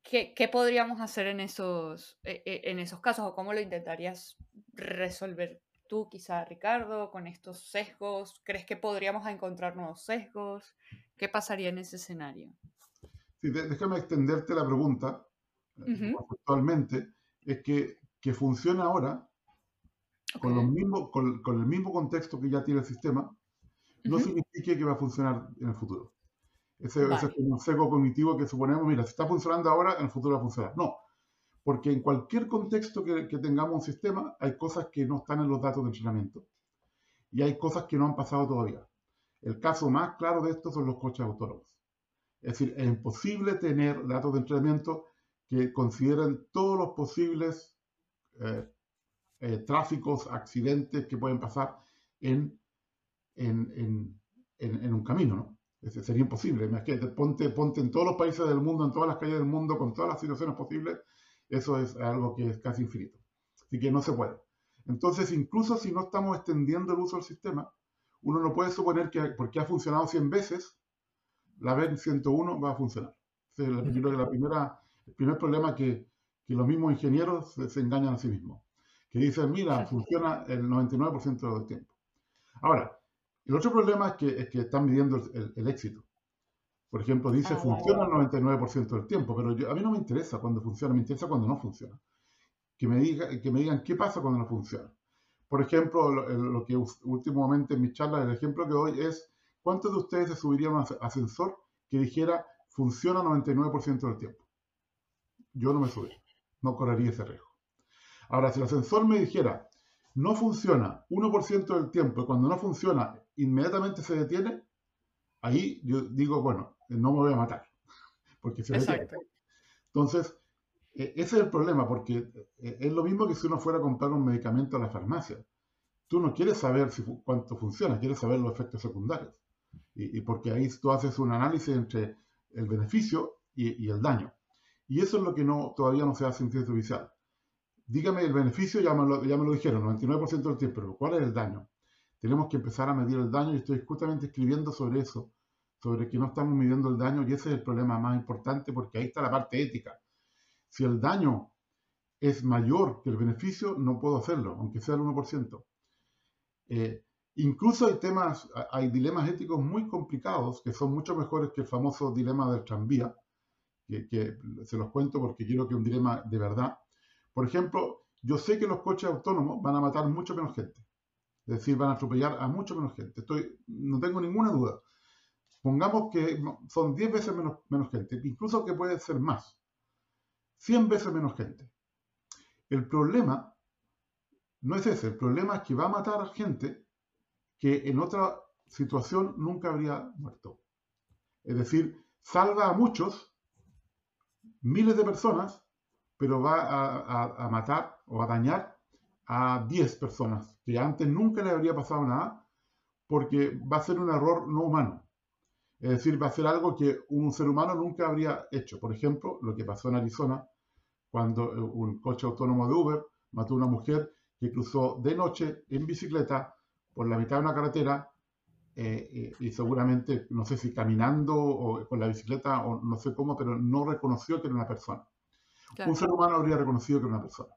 ¿Qué, podríamos hacer en esos, e, e, en esos casos o cómo lo intentarías resolver tú, quizá Ricardo, con estos sesgos? ¿Crees que podríamos encontrar nuevos sesgos? ¿Qué pasaría en ese escenario? Sí, déjame extenderte la pregunta. Actualmente es que, que funciona ahora con, los con, con, el mismo contexto que ya tiene el sistema, no significa que va a funcionar en el futuro. Ese, es un sesgo cognitivo que suponemos, mira, si está funcionando ahora, en el futuro va a funcionar. No, porque en cualquier contexto que, que, tengamos un sistema, hay cosas que no están en los datos de entrenamiento y hay cosas que no han pasado todavía. El caso más claro de esto son los coches autónomos. Es decir, es imposible tener datos de entrenamiento que consideren todos los posibles eh, eh, tráficos, accidentes que pueden pasar en, en, en, en un camino, ¿no? Sería imposible. ponte, ponte en todos los países del mundo, en todas las calles del mundo, con todas las situaciones posibles, eso es algo que es casi infinito. Así que no se puede. Entonces, incluso si no estamos extendiendo el uso del sistema, uno no puede suponer que porque ha funcionado 100 veces, la vez 101 va a funcionar. es la, la primera, el primer problema que, que los mismos ingenieros se, engañan a sí mismos. Que dicen, mira, funciona el 99% del tiempo. Ahora, el otro problema es que, es que están midiendo el, éxito. Por ejemplo, dice ah, funciona el 99% del tiempo, pero a mí no me interesa cuando funciona, me interesa cuando no funciona. Que me, diga, que me digan qué pasa cuando no funciona. Por ejemplo, lo, que últimamente en mis charlas, el ejemplo que doy es ¿cuántos de ustedes se subirían a un ascensor que dijera funciona 99% del tiempo? Yo no me subiría, no correría ese riesgo. Ahora, si el ascensor me dijera no funciona 1% del tiempo y cuando no funciona inmediatamente se detiene, ahí yo digo, bueno, no me voy a matar. Porque se Exacto. Entonces, e, ese es el problema, porque e, es lo mismo que si uno fuera a comprar un medicamento a la farmacia. Tú no quieres saber si, cuánto funciona, quieres saber los efectos secundarios. Y, porque ahí tú haces un análisis entre el beneficio y, el daño. Y eso es lo que no, todavía no se hace en ciencia oficial. Dígame el beneficio, ya me, lo, ya me lo dijeron, 99% del tiempo, pero ¿cuál es el daño? Tenemos que empezar a medir el daño y estoy justamente escribiendo sobre eso, sobre que no estamos midiendo el daño y ese es el problema más importante porque ahí está la parte ética. Si el daño es mayor que el beneficio, no puedo hacerlo, aunque sea el 1%. Eh, incluso hay temas, hay dilemas éticos muy complicados que son mucho mejores que el famoso dilema del tranvía, que, que se los cuento porque quiero que un dilema de verdad. Por ejemplo, yo sé que los coches autónomos van a matar mucho menos gente. Es decir, van a atropellar a mucho menos gente. Estoy, no tengo ninguna duda. Pongamos que son 10 veces menos, menos gente, incluso que puede ser más. 100 veces menos gente. El problema no es ese, el problema es que va a matar gente que en otra situación nunca habría muerto. Es decir, salva a muchos, miles de personas, pero va a, matar o a dañar a 10 personas que antes nunca le habría pasado nada porque va a ser un error no humano. Es decir, va a ser algo que un ser humano nunca habría hecho. Por ejemplo, lo que pasó en Arizona, cuando eh, un coche autónomo de Uber mató a una mujer que cruzó de noche en bicicleta por la mitad de una carretera eh, eh, y seguramente, no sé si caminando o con la bicicleta o no sé cómo, pero no reconoció que era una persona. Un ser humano habría reconocido que era una persona.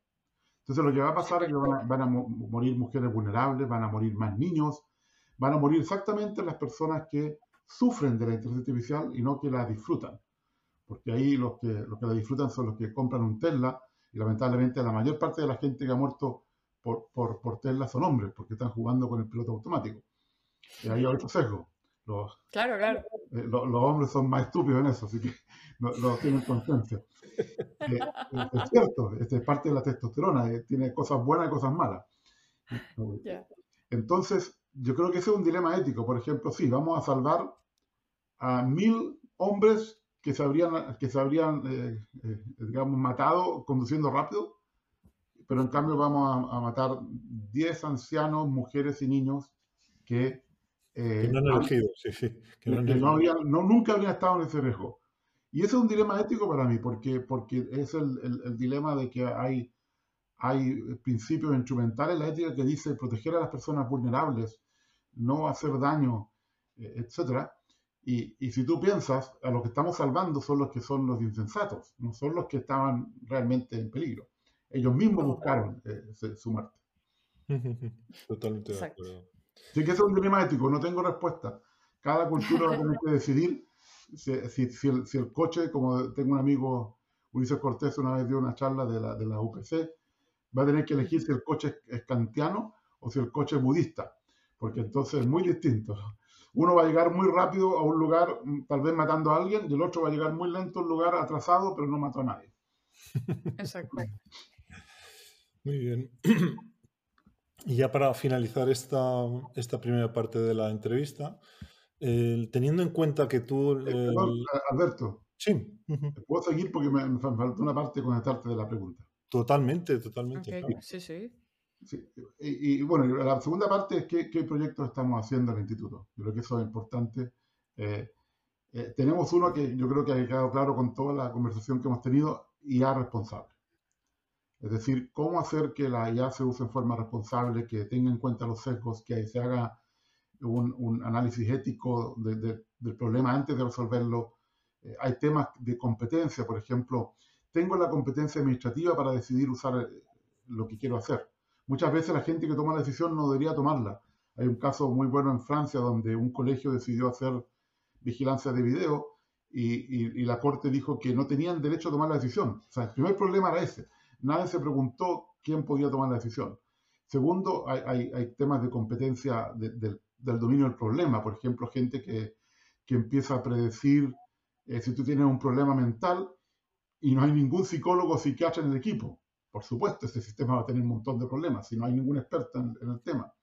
Entonces lo que va a pasar es que van a, morir mujeres vulnerables, van a morir más niños, van a morir exactamente las personas que sufren de la inteligencia artificial y no que la disfrutan. Porque ahí los que, los que la disfrutan son los que compran un Tesla y lamentablemente la mayor parte de la gente que ha muerto por, por, por Tesla son hombres, porque están jugando con el piloto automático. Y ahí hay otro sesgo. Los, claro, claro. Eh, los, hombres son más estúpidos en eso, así que no, tienen conciencia. Eh, eh, es cierto, este es parte de la testosterona, tiene cosas buenas y cosas malas. Entonces, yo creo que ese es un dilema ético. Por ejemplo, sí, vamos a salvar a mil hombres que se habrían, que se habrían digamos, matado conduciendo rápido, pero en cambio vamos a, matar 10 ancianos, mujeres y niños que, eh, no han elegido, sí, sí, que, no, habían, no, nunca habrían estado en ese riesgo. Y ese es un dilema ético para mí, porque, porque es el, el, dilema de que hay, hay principios instrumentales en la ética que dice proteger a las personas vulnerables, no hacer daño, eh, etcétera. Y, y, si tú piensas, a los que estamos salvando son los que son los insensatos, no son los que estaban realmente en peligro. Ellos mismos buscaron eh, su muerte. Totalmente de acuerdo. Sí que es un dilema ético, no tengo respuesta. Cada cultura va a tener que decidir si, si, el, coche, como tengo un amigo, Ulises Cortés, una vez dio una charla de la, de la UPC, va a tener que elegir si el coche es kantiano o si el coche es budista, porque entonces es muy distinto. Uno va a llegar muy rápido a un lugar, tal vez matando a alguien, y el otro va a llegar muy lento a un lugar atrasado, pero no mató a nadie. Exacto. Muy bien. Y ya para finalizar esta, esta primera parte de la entrevista, teniendo en cuenta que tú... Eh, Alberto. Sí. Puedo seguir porque me, me, faltó una parte conectarte de la pregunta. Totalmente, totalmente. Sí, sí. Y, bueno, la segunda parte es qué, qué, proyectos estamos haciendo en el instituto. Yo creo que eso es importante. Eh, eh, tenemos uno que yo creo que ha quedado claro con toda la conversación que hemos tenido, IA responsable. Es decir, cómo hacer que la IA se use en forma responsable, que tenga en cuenta los sesgos, que se haga un, análisis ético del problema antes de resolverlo. Eh, hay temas de competencia, por ejemplo, tengo la competencia administrativa para decidir usar eh, lo que quiero hacer. Muchas veces la gente que toma la decisión no debería tomarla. Hay un caso muy bueno en Francia donde un colegio decidió hacer vigilancia de video y, y la corte dijo que no tenían derecho a tomar la decisión. O sea, el primer problema era ese nadie se preguntó quién podía tomar la decisión. Segundo, hay, temas de competencia del dominio del problema. Por ejemplo, gente que, que empieza a predecir eh, si tú tienes un problema mental y no hay ningún psicólogo o psiquiatra en el equipo. Por supuesto, ese sistema va a tener un montón de problemas si no hay ningún experto en, el tema.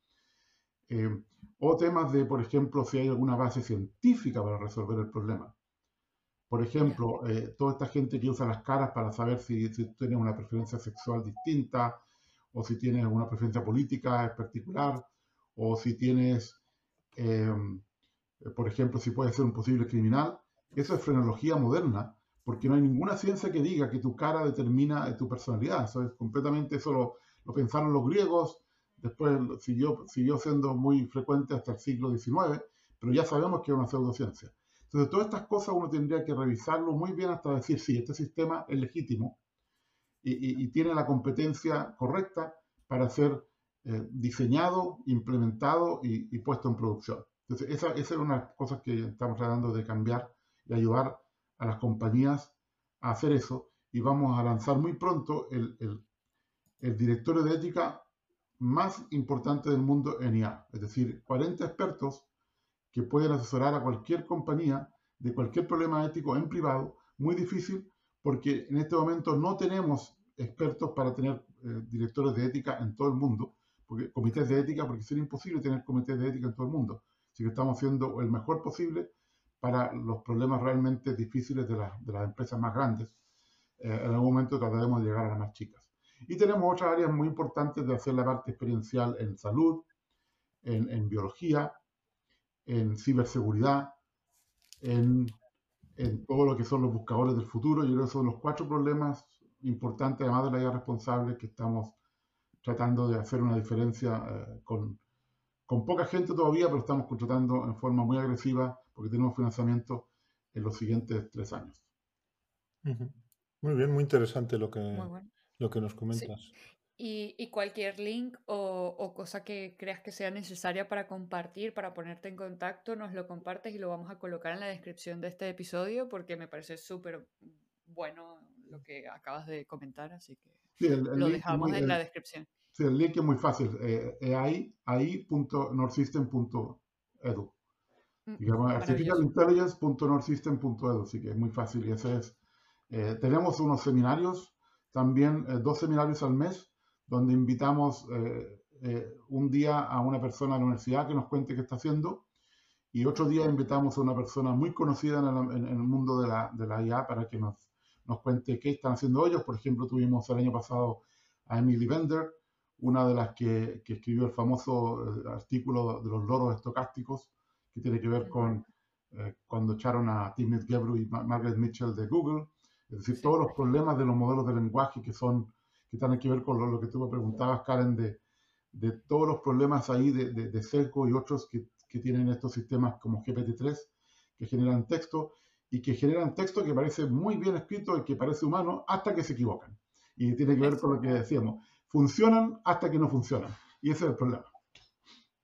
Eh, o temas de, por ejemplo, si hay alguna base científica para resolver el problema. Por ejemplo, eh, toda esta gente que usa las caras para saber si, si tienes una preferencia sexual distinta, o si tienes alguna preferencia política particular, o si tienes, em, por ejemplo, si puedes ser un posible criminal. Eso es frenología moderna, porque no hay ninguna ciencia que diga que tu cara determina tu personalidad. Eso es completamente, eso lo, lo pensaron los griegos, después siguió, siguió siendo muy frecuente hasta el siglo XIX, pero ya sabemos que es una pseudociencia. Entonces, todas estas cosas uno tendría que revisarlo muy bien hasta decir, sí, este sistema es legítimo y, tiene la competencia correcta para ser eh, diseñado, implementado y, puesto en producción. Entonces, esa, esa es una de las cosas que estamos tratando de cambiar y ayudar a las compañías a hacer eso. Y vamos a lanzar muy pronto el, el, el directorio de ética más importante del mundo en IA. Es decir, 40 expertos que pueden asesorar a cualquier compañía de cualquier problema ético en privado, muy difícil porque en este momento no tenemos expertos para tener eh, directores de ética en todo el mundo, porque comités de ética, porque sería imposible tener comités de ética en todo el mundo. Así que estamos haciendo el mejor posible para los problemas realmente difíciles de, de las empresas más grandes. Eh, en algún momento trataremos de llegar a las más chicas. Y tenemos otras áreas muy importantes de hacer la parte experiencial en salud, en biología, en ciberseguridad, en, en, todo lo que son los buscadores del futuro. Yo creo que son los cuatro problemas importantes, además de la idea responsable, que estamos tratando de hacer una diferencia eh, con, con, poca gente todavía, pero estamos contratando en forma muy agresiva porque tenemos financiamiento en los siguientes tres años. Muy bien, muy interesante lo que, lo que nos comentas. Y, cualquier link o, cosa que creas que sea necesaria para compartir, para ponerte en contacto, nos lo compartes y lo vamos a colocar en la descripción de este episodio porque me parece súper bueno lo que acabas de comentar, así que lo dejamos en la descripción. Sí, el link es muy fácil, eh, ahí, ahí.northsystem.edu. Mm, Digamos, artificialintelligence.northsystem.edu, así que es muy fácil y ese es. Eh, tenemos unos seminarios, también eh, dos seminarios al mes donde invitamos eh, eh, un día a una persona a la universidad que nos cuente qué está haciendo y otro día invitamos a una persona muy conocida en el, mundo de la, de la, IA para que nos, nos cuente qué están haciendo ellos. Por ejemplo, tuvimos el año pasado a Emily Bender, una de las que, que escribió el famoso eh, artículo de los loros estocásticos, que tiene que ver con cuando echaron a Timothy Gebru y Margaret Mitchell de Google. Es decir, todos los problemas de los modelos de lenguaje que son que tienen que ver con lo, que tú me preguntabas, Karen, de, de todos los problemas ahí de, de, de y otros que, que, tienen estos sistemas como GPT-3, que generan texto y que generan texto que parece muy bien escrito y que parece humano hasta que se equivocan. Y tiene que ver con lo que decíamos. Funcionan hasta que no funcionan. Y ese es el problema.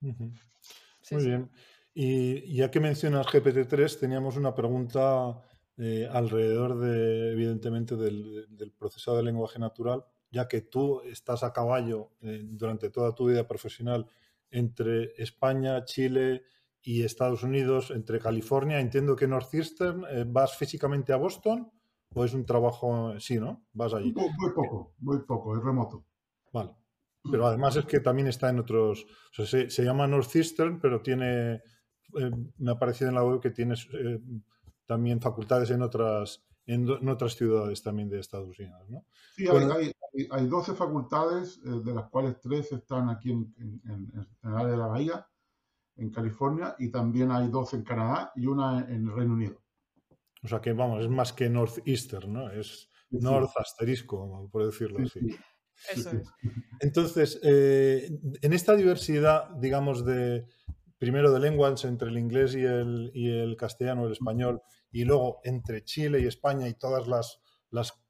Muy bien. Y ya que mencionas GPT-3, teníamos una pregunta eh, alrededor de, evidentemente, del, del, procesado de lenguaje natural ya que tú estás a caballo eh, durante toda tu vida profesional entre España, Chile y Estados Unidos, entre California. Entiendo que Northeastern, eh, ¿vas físicamente a Boston o es un trabajo? Sí, ¿no? Vas allí. Muy, poco, muy poco, es remoto. Vale. Pero además es que también está en otros. O sea, se, llama Northeastern, pero tiene. Eh, me ha parecido en la web que tienes también facultades en otras en, otras ciudades también de Estados Unidos, ¿no? Sí, hay, hay, 12 facultades, eh, de las cuales 3 están aquí en, en, el área de la Bahía, en California, y también hay dos en Canadá y una en el Reino Unido. O sea que, vamos, es más que Northeastern, ¿no? Es North asterisco, por decirlo así. Eso es. Entonces, eh, en esta diversidad, digamos, de primero de lenguas entre el inglés y el, y el castellano, el español, y luego entre Chile y España y todas las,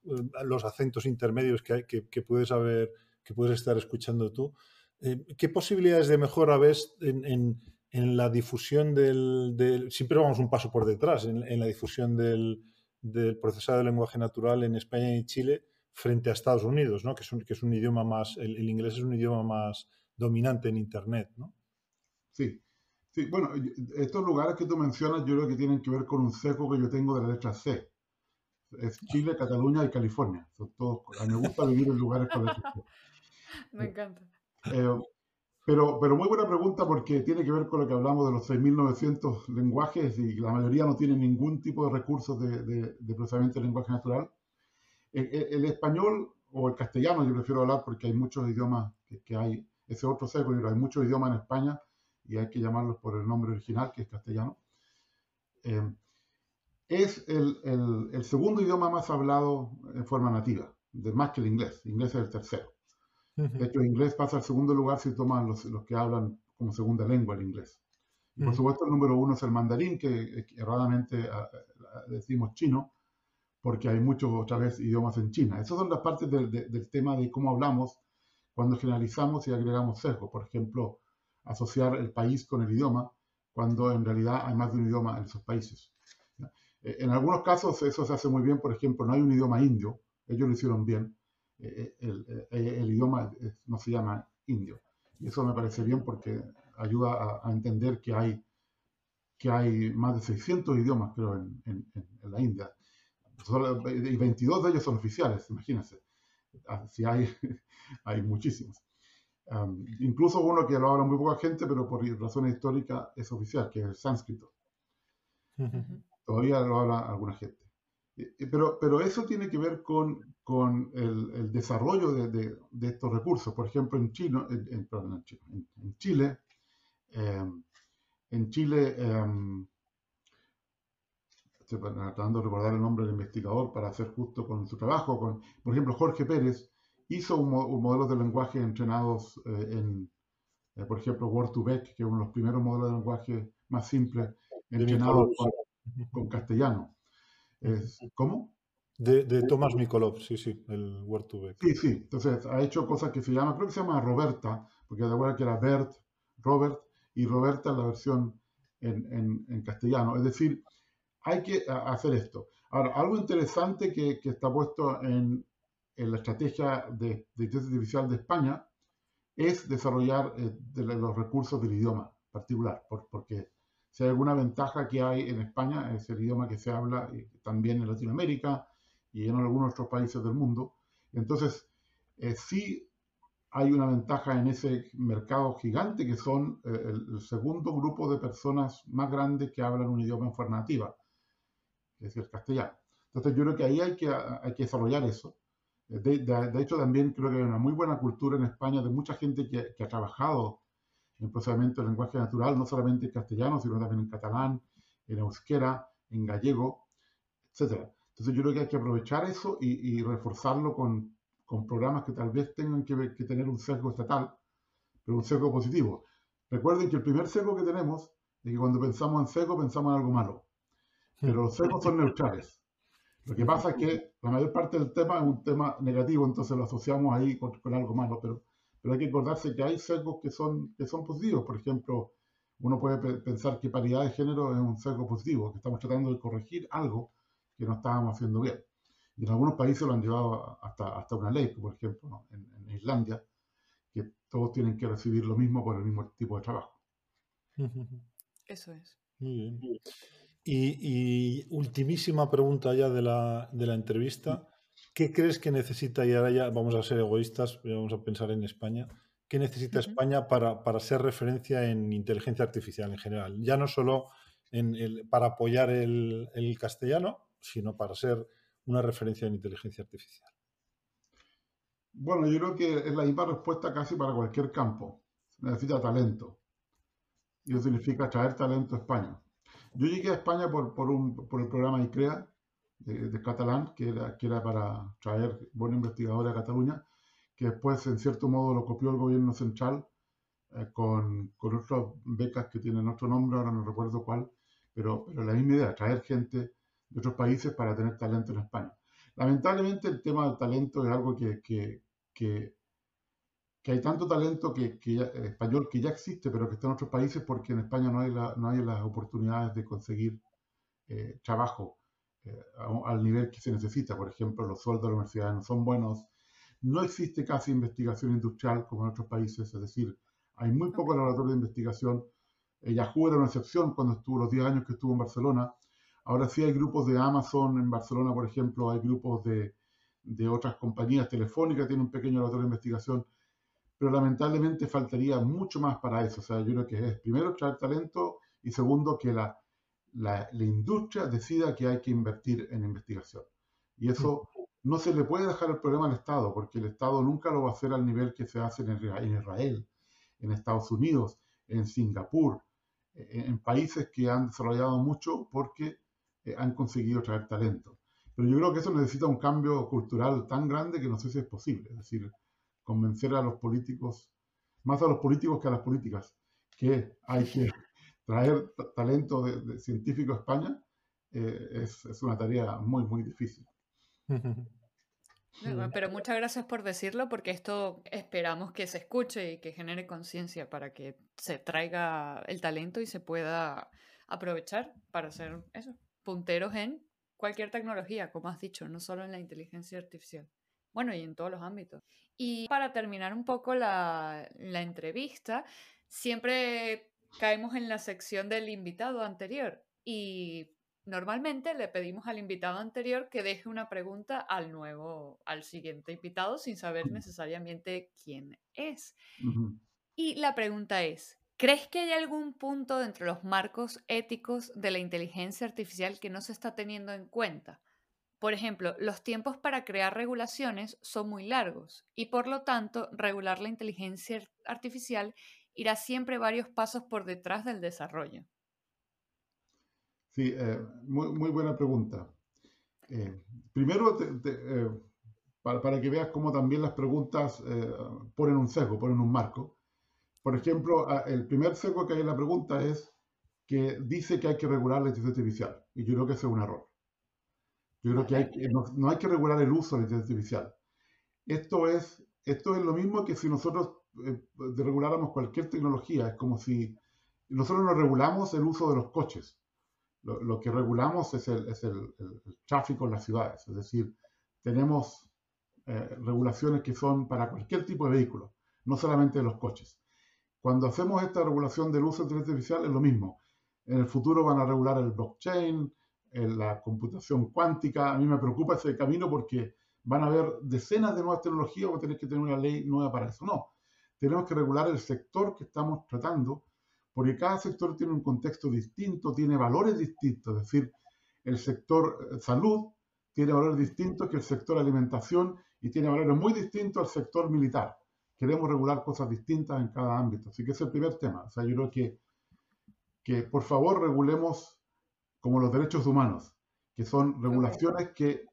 eh, los acentos intermedios que, que, que, puedes haber, que puedes estar escuchando tú. Eh, ¿Qué posibilidades de mejora ves en, en, la difusión del, del, Siempre vamos un paso por detrás en, la difusión del, del, procesado de lenguaje natural en España y Chile frente a Estados Unidos, ¿no? que, es un, que es un idioma más, el, el, inglés es un idioma más dominante en Internet. ¿no? Sí, Sí, bueno, estos lugares que tú mencionas yo creo que tienen que ver con un seco que yo tengo de la letra C. Es Chile, Cataluña y California. Son todos, a mí me gusta vivir en lugares con letra C. Me encanta. Eh, pero, pero muy buena pregunta porque tiene que ver con lo que hablamos de los 6.900 lenguajes y la mayoría no tienen ningún tipo de recursos de, de, procesamiento de lenguaje natural. El, español o el castellano, yo prefiero hablar porque hay muchos idiomas que, hay, ese otro seco, hay muchos idiomas en España y hay que llamarlos por el nombre original, que es castellano. Eh, es el, el, el, segundo idioma más hablado en forma nativa, de más que el inglés. El inglés es el tercero. De hecho, el inglés pasa al segundo lugar si toman los, los que hablan como segunda lengua el inglés. Y por supuesto, el número uno es el mandarín, que, erradamente decimos chino, porque hay muchos, otra vez, idiomas en China. Esas son las partes del, del tema de cómo hablamos cuando generalizamos y agregamos sesgo. Por ejemplo, asociar el país con el idioma, cuando en realidad hay más de un idioma en esos países. En algunos casos eso se hace muy bien, por ejemplo, no hay un idioma indio, ellos lo hicieron bien, eh, eh, el, idioma no se llama indio. Y eso me parece bien porque ayuda a, entender que hay, que hay más de 600 idiomas, creo, en, la India. y 22 de ellos son oficiales, imagínense. Así hay, hay muchísimos. Incluso uno que lo habla muy poca gente, pero por razones históricas es oficial, que es el sánscrito. Todavía lo habla alguna gente. Pero, pero eso tiene que ver con, con el, desarrollo de, de, estos recursos. Por ejemplo, en, Chino, en, en, en Chile, en Chile, em, estoy tratando de recordar el nombre del investigador para hacer justo con su trabajo. Con, por ejemplo, Jorge Pérez hizo un, modelo de lenguaje entrenados eh, en, eh, por ejemplo, Word2Vec, que es uno de los primeros modelos de lenguaje más simples entrenados con castellano. ¿Cómo? De, de Tomás Mikolov, sí, sí, el Word 2 Sí, sí, entonces ha hecho cosas que se llama, creo que se llama Roberta, porque de acuerdo que era Bert, Robert, y Roberta es la versión en, en, castellano. Es decir, hay que hacer esto. Ahora, algo interesante que, que está puesto en, en, la estrategia de, de inteligencia artificial de España es desarrollar eh, los recursos del idioma particular, por, porque si hay alguna ventaja que hay en España, es el idioma que se habla eh, también en Latinoamérica y en algunos otros países del mundo. Entonces, eh, sí hay una ventaja en ese mercado gigante que son eh, el, segundo grupo de personas más grandes que hablan un idioma en forma nativa, es decir, el castellano. Entonces, yo creo que ahí hay que, hay que desarrollar eso. De, de, hecho, también creo que hay una muy buena cultura en España de mucha gente que, que ha trabajado en procesamiento del lenguaje natural, no solamente en castellano, sino también en catalán, en euskera, en gallego, etc. Entonces yo creo que hay que aprovechar eso y, reforzarlo con, con, programas que tal vez tengan que, que, tener un sesgo estatal, pero un sesgo positivo. Recuerden que el primer sesgo que tenemos es que cuando pensamos en sesgo pensamos en algo malo, pero los sesgos son neutrales. Lo que pasa es que la mayor parte del tema es un tema negativo, entonces lo asociamos ahí con, con algo malo, pero pero hay que acordarse que hay sesgos que son, que son positivos. Por ejemplo, uno puede pensar que paridad de género es un sesgo positivo, que estamos tratando de corregir algo que no estábamos haciendo bien. Y en algunos países lo han llevado hasta, hasta una ley, por ejemplo en, Islandia, que todos tienen que recibir lo mismo por el mismo tipo de trabajo. Eso es. Muy bien. Y, y ultimísima pregunta ya de la, de la entrevista. ¿Qué crees que necesita, y ahora ya vamos a ser egoístas, vamos a pensar en España, qué necesita España para, para, ser referencia en inteligencia artificial en general? Ya no solo en el, para apoyar el, el, castellano, sino para ser una referencia en inteligencia artificial. Bueno, yo creo que es la misma respuesta casi para cualquier campo. necesita talento. Y eso significa traer talento a España. Yo llegué a España por, por, un, por el programa ICREA, de, catalán, que era, que era para traer buenos investigadores a Cataluña, que después, en cierto modo, lo copió el gobierno central eh, con, con, otras becas que tienen otro nombre, ahora no recuerdo cuál, pero, pero la misma idea, traer gente de otros países para tener talento en España. Lamentablemente el tema del talento es algo que, que, que, que hay tanto talento que, que español que ya existe, pero que está en otros países porque en España no hay, la, no hay las oportunidades de conseguir eh, trabajo eh, al nivel que se necesita. Por ejemplo, los sueldos de la universidad no son buenos. No existe casi investigación industrial como en otros países, es decir, hay muy pocos laboratorios de investigación Yahoo era una excepción cuando estuvo los 10 años que estuvo en Barcelona. Ahora sí hay grupos de Amazon en Barcelona, por ejemplo, hay grupos de, de otras compañías telefónicas, tienen un pequeño laboratorio de investigación, pero lamentablemente faltaría mucho más para eso. O sea, yo creo que es primero traer talento y segundo que la, la, industria decida que hay que invertir en investigación. Y eso no se le puede dejar el problema al Estado, porque el Estado nunca lo va a hacer al nivel que se hace en Israel, en Estados Unidos, en Singapur, en países que han desarrollado mucho porque eh, han conseguido traer talento. Pero yo creo que eso necesita un cambio cultural tan grande que no sé si es posible. Es decir, convencer a los políticos, más a los políticos que a las políticas, que hay que traer talento de, científico a España, eh, es, es, una tarea muy, muy difícil. Pero muchas gracias por decirlo porque esto esperamos que se escuche y que genere conciencia para que se traiga el talento y se pueda aprovechar para ser eso, punteros en cualquier tecnología, como has dicho, no solo en la inteligencia artificial. Bueno, y en todos los ámbitos. Y para terminar un poco la, la entrevista, siempre caemos en la sección del invitado anterior. Y Normalmente le pedimos al invitado anterior que deje una pregunta al nuevo, al siguiente invitado sin saber necesariamente quién es. Y la pregunta es, ¿crees que hay algún punto dentro de los marcos éticos de la inteligencia artificial que no se está teniendo en cuenta? Por ejemplo, los tiempos para crear regulaciones son muy largos y por lo tanto regular la inteligencia artificial irá siempre varios pasos por detrás del desarrollo. Sí, eh, muy, buena pregunta. Eh, primero, eh, para, para, que veas cómo también las preguntas ponen un sesgo, ponen un marco. Por ejemplo, el primer sesgo que hay en la pregunta es que dice que hay que regular la inteligencia artificial. Y yo creo que ese es un error. Yo creo que, hay, no, no, hay que regular el uso de la inteligencia artificial. Esto es, esto es lo mismo que si nosotros reguláramos cualquier tecnología. Es como si nosotros no regulamos el uso de los coches lo, que regulamos es, el, es el, tráfico en las ciudades, es decir, tenemos eh, regulaciones que son para cualquier tipo de vehículo, no solamente de los coches. Cuando hacemos esta regulación del uso de inteligencia artificial es lo mismo. En el futuro van a regular el blockchain, la computación cuántica. A mí me preocupa ese camino porque van a haber decenas de nuevas tecnologías o tener que tener una ley nueva para eso. No, tenemos que regular el sector que estamos tratando porque cada sector tiene un contexto distinto, tiene valores distintos, es decir, el sector eh, salud tiene valores distintos que el sector alimentación y tiene valores muy distintos al sector militar. Queremos regular cosas distintas en cada ámbito. Así que ese es el primer tema. O sea, yo creo que, que por favor regulemos como los derechos humanos, que son regulaciones que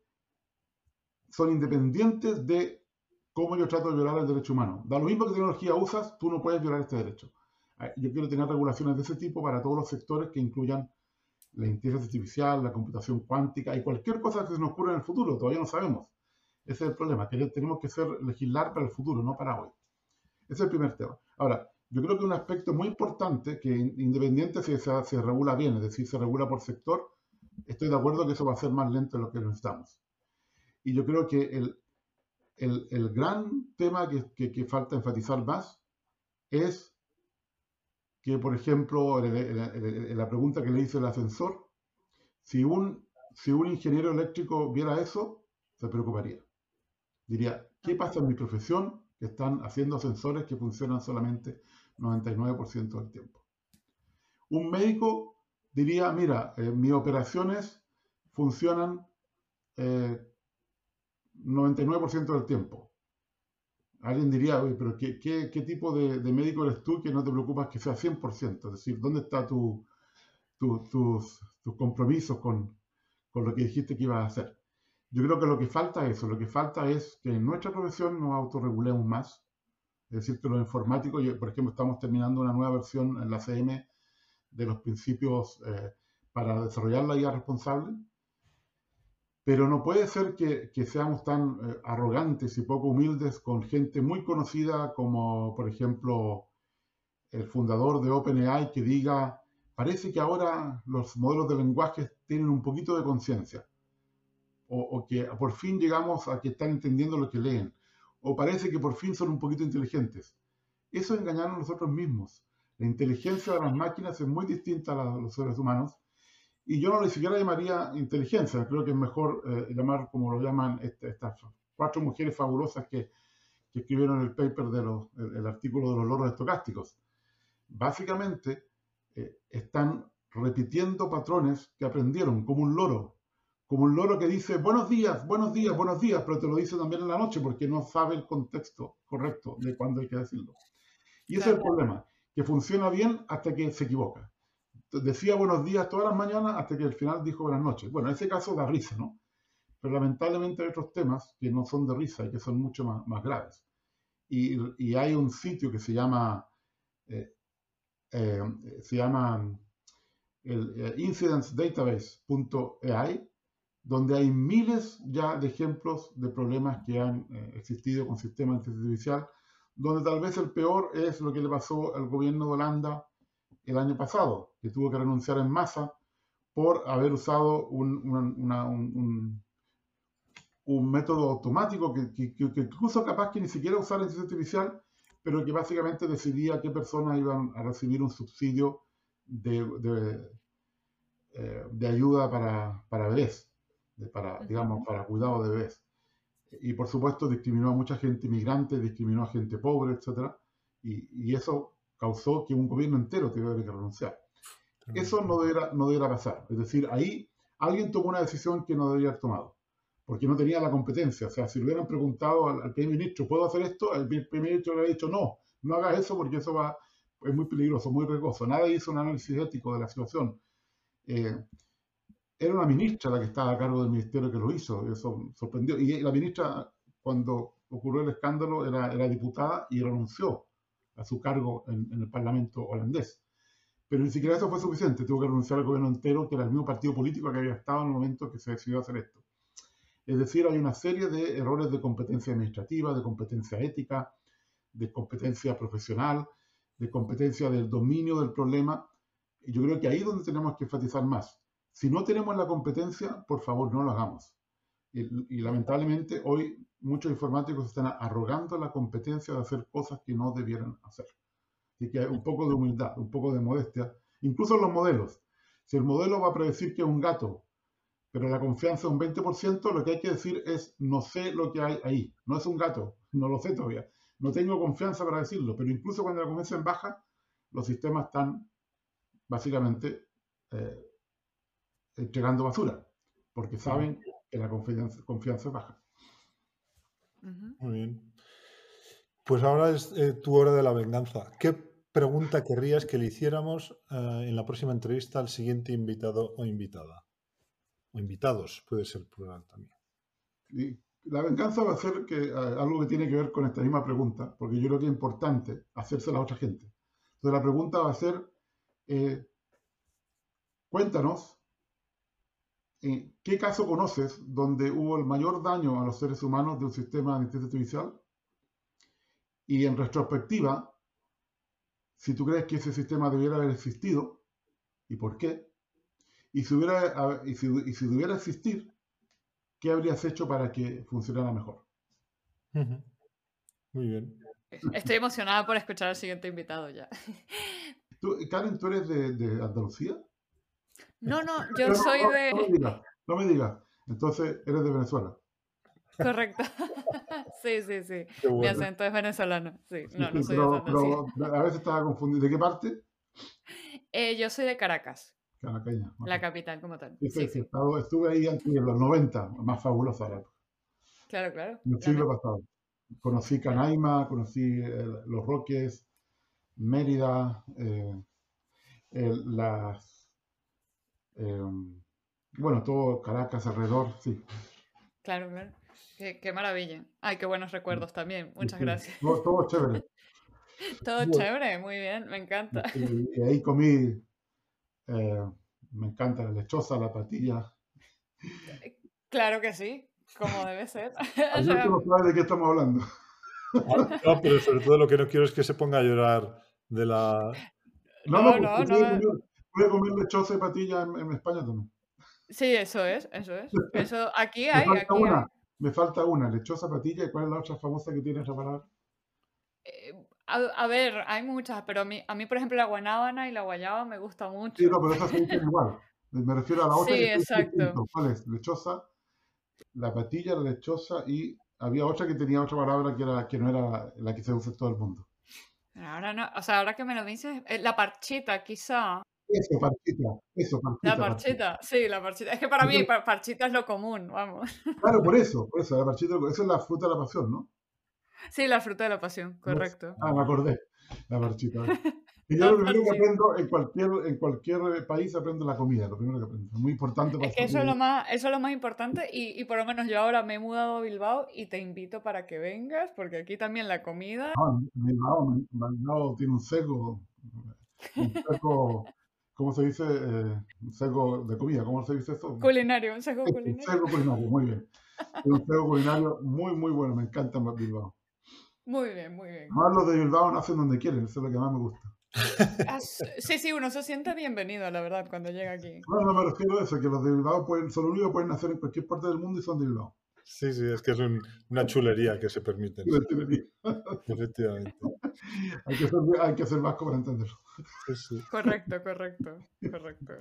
son independientes de cómo yo trato de violar el derecho humano. Da lo mismo que tecnología usas, tú no puedes violar este derecho. Ah, yo quiero tener regulaciones de ese tipo para todos los sectores que incluyan la inteligencia artificial, la computación cuántica y cualquier cosa que se nos ocurra en el futuro. Todavía no sabemos. Ese es el problema, que tenemos que ser legislar para el futuro, no para hoy. Ese es el primer tema. Ahora, yo creo que un aspecto muy importante, que independiente si se, se regula bien, es decir, se regula por sector, estoy de acuerdo que eso va a ser más lento de lo que necesitamos. Y yo creo que el, el, el gran tema que, que, que falta enfatizar más es que, por ejemplo, la pregunta que le hice el ascensor, si un, si un ingeniero eléctrico viera eso, se preocuparía. Diría, ¿qué pasa en mi profesión que están haciendo ascensores que funcionan solamente 99% del tiempo? Un médico diría, mira, eh, mis operaciones funcionan 99% eh, del tiempo. Alguien diría, oye, pero ¿qué, tipo de, médico eres tú que no te preocupas que sea 100%? Es decir, ¿dónde están tu, tu, tus, tus, compromisos con, con, lo que dijiste que ibas a hacer? Yo creo que lo que falta es eso, lo que falta es que en nuestra profesión nos autorregulemos más. Es decir, que los informáticos, por ejemplo, estamos terminando una nueva versión en la CM de los principios eh, para desarrollar la IA responsable pero no puede ser que, seamos tan eh, arrogantes y poco humildes con gente muy conocida como, por ejemplo, el fundador de OpenAI que diga, parece que ahora los modelos de lenguaje tienen un poquito de conciencia, o, que por fin llegamos a que están entendiendo lo que leen, o parece que por fin son un poquito inteligentes. Eso es engañarnos nosotros mismos. La inteligencia de las máquinas es muy distinta a la de los seres humanos y yo no ni siquiera llamaría inteligencia, creo que es mejor eh, llamar como lo llaman este, estas cuatro mujeres fabulosas que, escribieron el paper de artículo de los loros estocásticos. Básicamente eh, están repitiendo patrones que aprendieron como un loro, como un loro que dice buenos días, buenos días, buenos días, pero te lo dice también en la noche porque no sabe el contexto correcto de cuándo hay que decirlo. Y ese es el problema, que funciona bien hasta que se equivoca. Decía buenos días todas las mañanas hasta que al final dijo buenas noches. Bueno, en ese caso da risa, ¿no? Pero lamentablemente hay otros temas que no son de risa y que son mucho más, más graves. Y, y, hay un sitio que se llama, eh, eh, se llama el eh, incidencedatabase.ai, donde hay miles ya de ejemplos de problemas que han eh, existido con sistemas de artificial, donde tal vez el peor es lo que le pasó al gobierno de Holanda el año pasado, que tuvo que renunciar en masa por haber usado un, un, método automático que, incluso capaz que ni siquiera usara inteligencia artificial, pero que básicamente decidía qué personas iban a recibir un subsidio de, de, eh, ayuda para, para bebés para, digamos, para cuidado de bebés. Y por supuesto discriminó a mucha gente inmigrante, discriminó a gente pobre, etc. Y, y eso causó que un gobierno entero tuviera que renunciar. Eso no debiera, no debiera pasar. Es decir, ahí alguien tomó una decisión que no debería haber tomado, porque no tenía la competencia. O sea, si le hubieran preguntado al, primer ministro, ¿puedo hacer esto? El primer ministro le habría dicho, no, no hagas eso porque eso va, es muy peligroso, muy riesgoso. Nadie hizo un análisis ético de la situación. Eh, era una ministra la que estaba a cargo del ministerio que lo hizo, eso sorprendió. Y la ministra, cuando ocurrió el escándalo, era, era diputada y renunció a su cargo en, el Parlamento holandés. Pero ni siquiera eso fue suficiente, tuvo que renunciar al gobierno entero, que era el mismo partido político que había estado en el momento que se decidió hacer esto. Es decir, hay una serie de errores de competencia administrativa, de competencia ética, de competencia profesional, de competencia del dominio del problema. Y yo creo que ahí es donde tenemos que enfatizar más. Si no tenemos la competencia, por favor, no lo hagamos. Y, lamentablemente hoy muchos informáticos están arrogando la competencia de hacer cosas que no debieran hacer. Así que hay un poco de humildad, un poco de modestia, incluso en los modelos. Si el modelo va a predecir que es un gato, pero la confianza es un 20%, lo que hay que decir es no sé lo que hay ahí. No es un gato, no lo sé todavía. No tengo confianza para decirlo, pero incluso cuando la confianza en baja, los sistemas están básicamente eh, entregando basura, porque saben que la confianza, confianza es baja. Muy bien. Pues ahora es eh, tu hora de la venganza. ¿Qué pregunta querrías que le hiciéramos eh, en la próxima entrevista al siguiente invitado o invitada? O invitados, puede ser plural también. la venganza va a ser que, eh, algo que tiene que ver con esta misma pregunta, porque yo creo que es importante hacérsela a otra gente. Entonces la pregunta va a ser, cuéntanos ¿Qué caso conoces donde hubo el mayor daño a los seres humanos de un sistema de inteligencia artificial? Y en retrospectiva, si tú crees que ese sistema debiera haber existido, ¿y por qué? Y si, hubiera, y si, y si debiera existir, ¿qué habrías hecho para que funcionara mejor? Muy bien. Estoy emocionada por escuchar al siguiente invitado ya. Karen, ¿tú eres de Andalucía? No, no, yo soy de... No me digas, Entonces, eres de Venezuela. Correcto. sí, sí, sí. Mi acento es venezolano. Sí, no, no soy pero, a veces estaba confundido. ¿De qué parte? Eh, yo soy de Caracas. Caracaña. La capital como tal. Sí, sí, estuve ahí antes en los 90, más fabulosa la Claro, claro. En el siglo pasado. Conocí Canaima, conocí eh, Los Roques, Mérida, eh, las Em, bueno, todo Caracas alrededor, sí. Claro, claro. Qué, maravilla. Ay, qué buenos recuerdos también. Muchas gracias. Todo, chévere. todo chévere, muy bien, me encanta. Y, ahí comí, eh, me encanta la lechosa, la patilla. Claro que sí, como debe ser. no sabe de qué estamos hablando. No, pero sobre todo lo que no quiero es que se ponga a llorar de la... No, no, no. no, Puede comer lechosa y patilla en, España también. Sí, eso es, eso es. Eso, aquí hay. Me falta una, me falta una, lechosa, patilla, ¿y cuál es la otra famosa que tiene esa palabra? Eh, A, ver, hay muchas, pero a mí, a mí, por ejemplo, la guanábana y la guayaba me gusta mucho. Sí, no, pero esas se dicen igual. Me refiero a la otra. Sí, exacto. ¿Cuál es? Lechosa, la patilla, la lechosa y había otra que tenía otra palabra que, era, que no era la que se usa en todo el mundo. Ahora no, o sea, ahora que me lo dices, eh, la parchita, quizá. Eso, parchita, eso, parchita. La parchita, sí, la parchita. Es que para mí parchita es lo común, vamos. Claro, por eso, por eso, la parchita, esa es la fruta de la pasión, ¿no? Sí, la fruta de la pasión, correcto. Ah, me acordé, la parchita. Y yo lo primero que aprendo en cualquier, en cualquier país aprendo la comida, lo primero que aprendo. Muy importante para Es que eso es, lo más, eso es lo más importante y, y, por lo menos yo ahora me he mudado a Bilbao y te invito para que vengas porque aquí también la comida... Ah, Bilbao, Bilbao tiene un seco, un seco, ¿cómo se dice? Eh, un seco de comida, ¿cómo se dice eso? Culinario, un seco culinario. Un seco culinario, muy bien. Un seco culinario muy, muy bueno, me encanta Bilbao. Muy bien, muy bien. Además los de Bilbao nacen donde quieren, eso es lo que más me gusta. Ah, sí, sí, uno se siente bienvenido, la verdad, cuando llega aquí. No, no me refiero a eso, que los de Bilbao pueden, son únicos pueden nacer en cualquier parte del mundo y son de Bilbao. Sí, sí, es que es una chulería que se permite. Efectivamente. hay, que ser, hay que ser vasco para entenderlo. Correcto, correcto, correcto.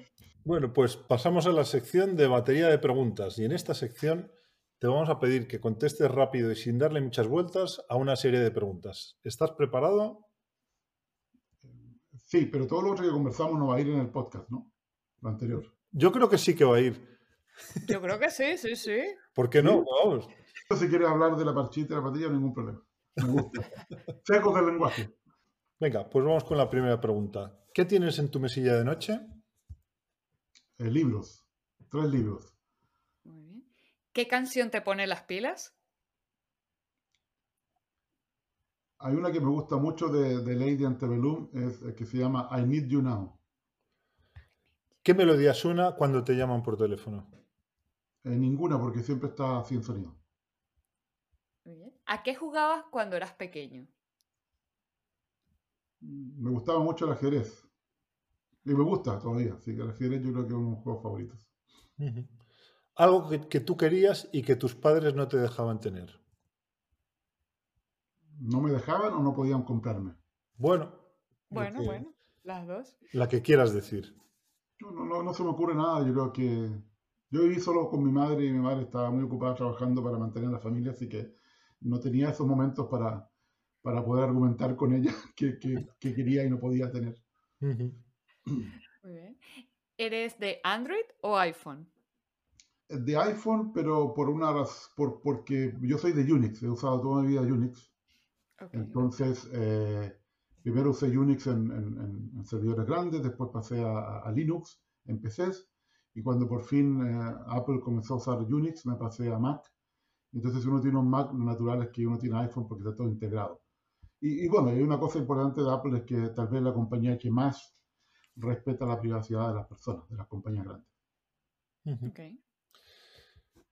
Bueno, pues pasamos a la sección de batería de preguntas. Y en esta sección te vamos a pedir que contestes rápido y sin darle muchas vueltas a una serie de preguntas. ¿Estás preparado? Sí, pero todo lo otro que conversamos no va a ir en el podcast, ¿no? Lo anterior. Yo creo que sí que va a ir. Yo creo que sí, sí, sí. ¿Por qué no? Vamos. Si quieres hablar de la parchita y la patilla, ningún problema. Me gusta. Seco del lenguaje. Venga, pues vamos con la primera pregunta. ¿Qué tienes en tu mesilla de noche? Eh, libros. Tres libros. Muy bien. ¿Qué canción te pone las pilas? Hay una que me gusta mucho de, Lady Antebellum, es, que se llama I Need You Now. ¿Qué melodía suena cuando te llaman por teléfono? Eh, ninguna, porque siempre está sin sonido. ¿A qué jugabas cuando eras pequeño? Mm, me gustaba mucho el ajedrez. Y me gusta todavía, así que el ajedrez yo creo que es uno de mis juegos favoritos. Algo que tú querías y que tus padres no te dejaban tener no me dejaban o no podían comprarme. Bueno. Bueno, bueno, las dos. La que quieras decir. No, no, no, se me ocurre nada. Yo creo que yo viví solo con mi madre y mi madre estaba muy ocupada trabajando para mantener a la familia, así que no tenía esos momentos para, para poder argumentar con ella que, quería y no podía tener. Muy bien. ¿Eres de Android o iPhone? De iPhone, pero por una por, porque yo soy de Unix, he usado toda mi vida Unix. Entonces, eh, primero usé Unix en, servidores grandes, después pasé a, Linux en PCs, y cuando por fin eh, Apple comenzó a usar Unix, me pasé a Mac. Entonces, si uno tiene un Mac, lo natural es que uno tiene iPhone porque está todo integrado. Y, bueno, hay una cosa importante de Apple es que tal vez la compañía que más respeta la privacidad de las personas, de las compañías grandes.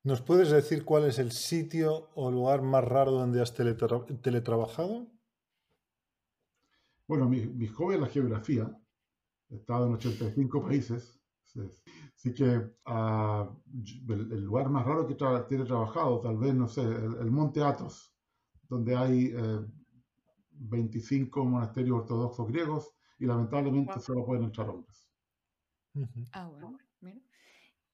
¿Nos puedes decir cuál es el sitio o lugar más raro donde has teletrabajado? Bueno, mi, mi hobby es la geografía. He estado en 85 países. Así que ah, el, lugar más raro que he teletrabajado, tal vez, no sé, el, Monte Athos, donde hay 25 eh, monasterios ortodoxos griegos y lamentablemente solo pueden entrar hombres. Ah, bueno, mira.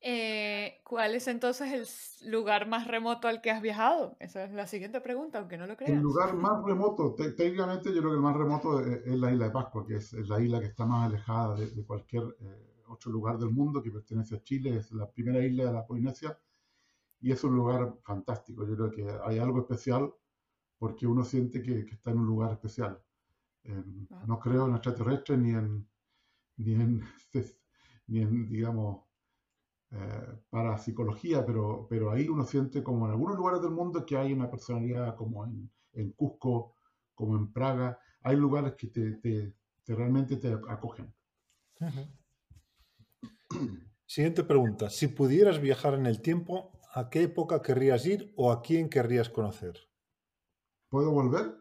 Eh, ¿Cuál es entonces el lugar más remoto al que has viajado? Esa es la siguiente pregunta, aunque no lo creas. El lugar más remoto, técnicamente yo creo que el más remoto es, la isla de Pascua, que es, la isla que está más alejada de, cualquier eh, otro lugar del mundo que pertenece a Chile, es la primera isla de la Polinesia y es un lugar fantástico. Yo creo que hay algo especial porque uno siente que, está en un lugar especial. No creo en extraterrestres ni en, ni en, ni en digamos, eh, para psicología, pero, pero ahí uno siente como en algunos lugares del mundo que hay una personalidad como en, en Cusco, como en Praga, hay lugares que te, te, realmente te acogen. Siguiente pregunta. Si pudieras viajar en el tiempo, ¿a qué época querrías ir o a quién querrías conocer? ¿Puedo volver?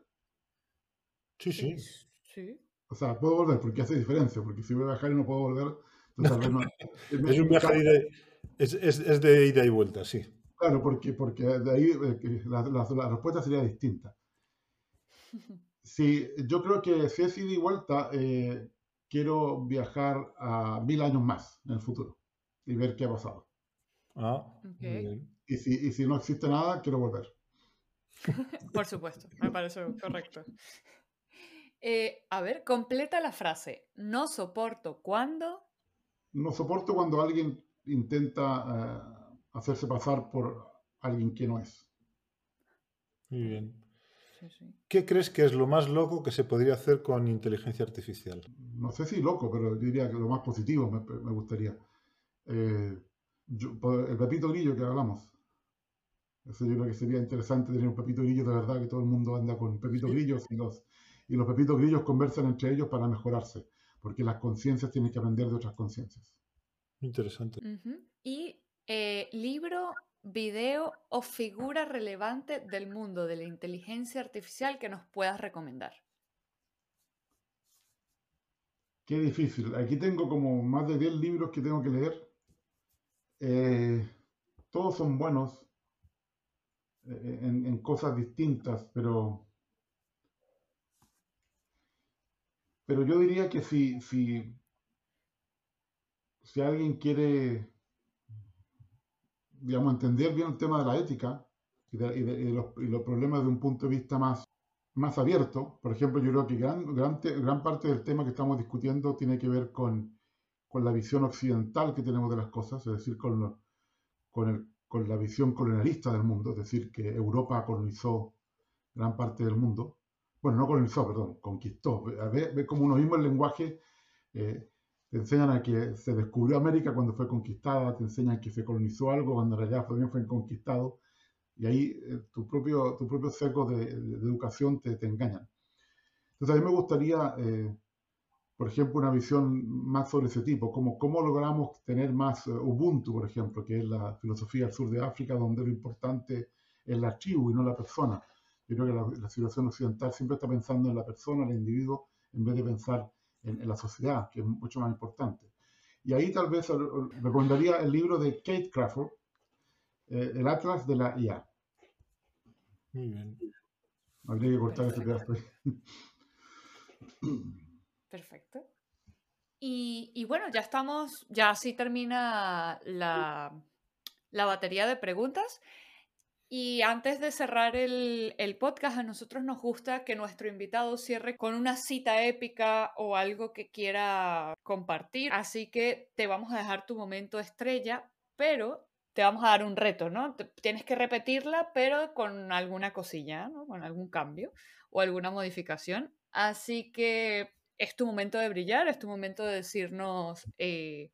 Sí, sí. Sí. O sea, puedo volver porque hace diferencia, porque si voy a viajar y no puedo volver, es un viaje de, es, es, de ida y vuelta, sí. Claro, porque, porque de ahí eh, la, la, respuesta sería distinta. Sí, yo creo que si es ida y vuelta, eh, quiero viajar a mil años más en el futuro y ver qué ha pasado. Ah, Ok. Y si, y si no existe nada, quiero volver. Por supuesto, me parece correcto. Eh, a ver, completa la frase. No soporto cuando. No soporto cuando alguien intenta eh, hacerse pasar por alguien que no es. Muy bien. ¿Qué crees que es lo más loco que se podría hacer con inteligencia artificial? No sé si loco, pero yo diría que lo más positivo me, me gustaría. Eh, yo- por el Pepito Grillo que hablamos. Eso yo creo que sería interesante tener un Pepito Grillo de verdad, que todo el mundo anda con Pepito Sí. Grillos y los, y los Pepitos Grillos conversan entre ellos para mejorarse, porque las conciencias tienen que aprender de otras conciencias. Interesante. Y eh, libro, video o figura relevante del mundo de la inteligencia artificial que nos puedas recomendar. Qué difícil. Aquí tengo como más de 10 libros que tengo que leer. Eh, todos son buenos eh, en, en cosas distintas, pero, pero yo diría que si, si, si alguien quiere, digamos, entender bien el tema de la ética y, de- y de- y los, problemas de un punto de vista más, más abierto, por ejemplo, yo creo que gran, gran, gran parte del tema que estamos discutiendo tiene que ver con, con la visión occidental que tenemos de las cosas, es decir, con, con, el- con la visión colonialista del mundo, es decir, que Europa colonizó gran parte del mundo. Bueno, no colonizó, perdón, conquistó. Ve como uno mismo el lenguaje, eh, te enseñan a que se descubrió América cuando fue conquistada, te enseñan que se colonizó algo cuando en realidad también fue conquistado, y ahí eh, tu propio, tu propio seco de, de- de educación te, te engañan. Entonces a mí me gustaría, eh, por ejemplo, una visión más sobre ese tipo, como cómo logramos tener más eh, Ubuntu, por ejemplo, que es la filosofía del sur de África, donde lo importante es la tribu y no la persona. Yo creo que la, la civilización occidental siempre está pensando en la persona, en el individuo, en vez de pensar en, en la sociedad, que es mucho más importante. Y ahí tal vez recomendaría el libro de Kate Crawford, eh, El Atlas de la IA. Muy bien. Habría que cortar Perfecto. pedazo. Perfecto. Y, y bueno, ya estamos, ya así termina la, la batería de preguntas. Y antes de cerrar el, podcast, a nosotros nos gusta que nuestro invitado cierre con una cita épica o algo que quiera compartir. Así que te vamos a dejar tu momento estrella, pero te vamos a dar un reto, ¿no? Tienes que repetirla, pero con alguna cosilla, ¿no? Con algún cambio o alguna modificación. Así que es tu momento de brillar, es tu momento de decirnos eh,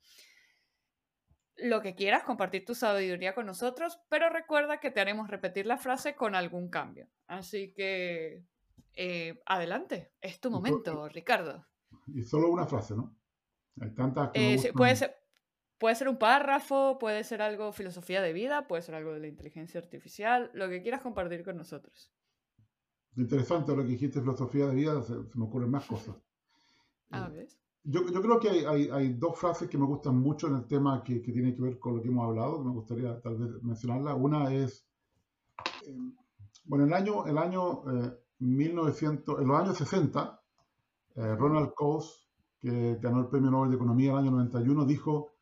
lo que quieras, compartir tu sabiduría con nosotros, pero recuerda que te haremos repetir la frase con algún cambio. Así que eh, adelante, es tu momento, Ricardo. Y solo una frase, ¿no? Hay tantas que Eh, sí, puede, ser, puede ser un párrafo, puede ser algo filosofía de vida, puede ser algo de la inteligencia artificial, lo que quieras compartir con nosotros. Interesante lo que dijiste, filosofía de vida, se, se me ocurren más cosas. A Eh, ver. Yo, yo creo que hay, hay- hay dos frases que me gustan mucho en el tema que, que tiene que ver con lo que hemos hablado, que me gustaría tal vez mencionarla. Una es, eh, bueno, el año, el año eh, 1900, en los años 60, eh, Ronald Coase, que ganó el Premio Nobel de Economía en el año 91, dijo,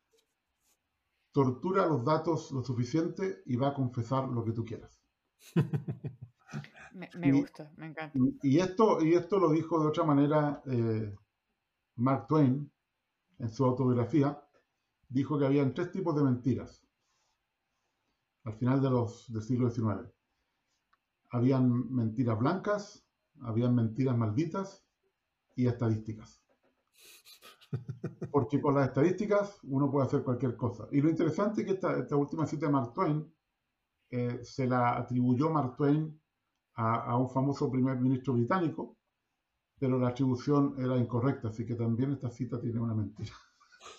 tortura los datos lo suficiente y va a confesar lo que tú quieras. Me, me y- gusta, me encanta. Y, y esto, y esto lo dijo de otra manera eh, Mark Twain en su autobiografía. Dijo que habían tres tipos de mentiras al final de los, del siglo XIX. Habían mentiras blancas, habían mentiras malditas y estadísticas. Porque con las estadísticas uno puede hacer cualquier cosa. Y lo interesante es que esta, última cita de Mark Twain eh, se la atribuyó Mark Twain a un famoso primer ministro británico, pero la atribución era incorrecta, así que también esta cita tiene una mentira.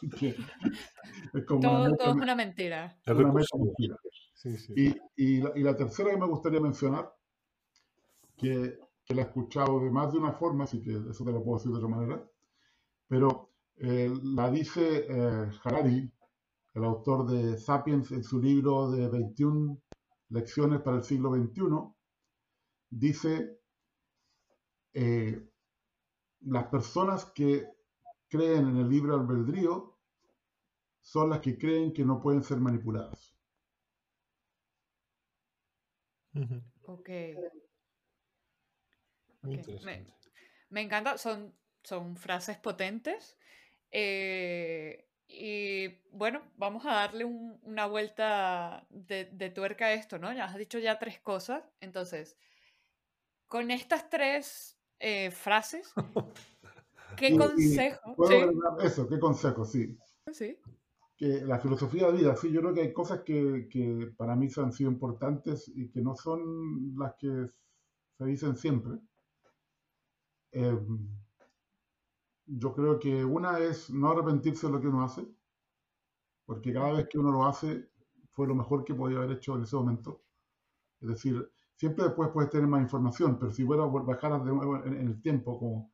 Es como una Todo, meta- todo es una mentira. Es una mentira. Sí, sí. Y, y la, y la tercera que me gustaría mencionar, que, que la he escuchado de más de una forma, así que eso te lo puedo decir de otra manera, pero eh, la dice eh, Harari, el autor de Sapiens, en su libro de 21 lecciones para el siglo XXI, dice, eh, las personas que creen en el libre albedrío son las que creen que no pueden ser manipuladas. Ok. Me, encanta, son, son frases potentes. Eh, y bueno, vamos a darle una vuelta de, tuerca a esto, ¿no? Ya has dicho ya tres cosas. Entonces, con estas tres eh, frases, ¿qué consejo? Eso, ¿qué consejo? Sí. Sí que la filosofía de vida, sí, yo creo que hay cosas que, que, para mí han sido importantes y que no son las que se dicen siempre. Em, yo creo que una es no arrepentirse de lo que uno hace, porque cada vez que uno lo hace fue lo mejor que podía haber hecho en ese momento. Es decir, siempre después puedes tener más información, pero si fuera bajar de nuevo en, el tiempo, como,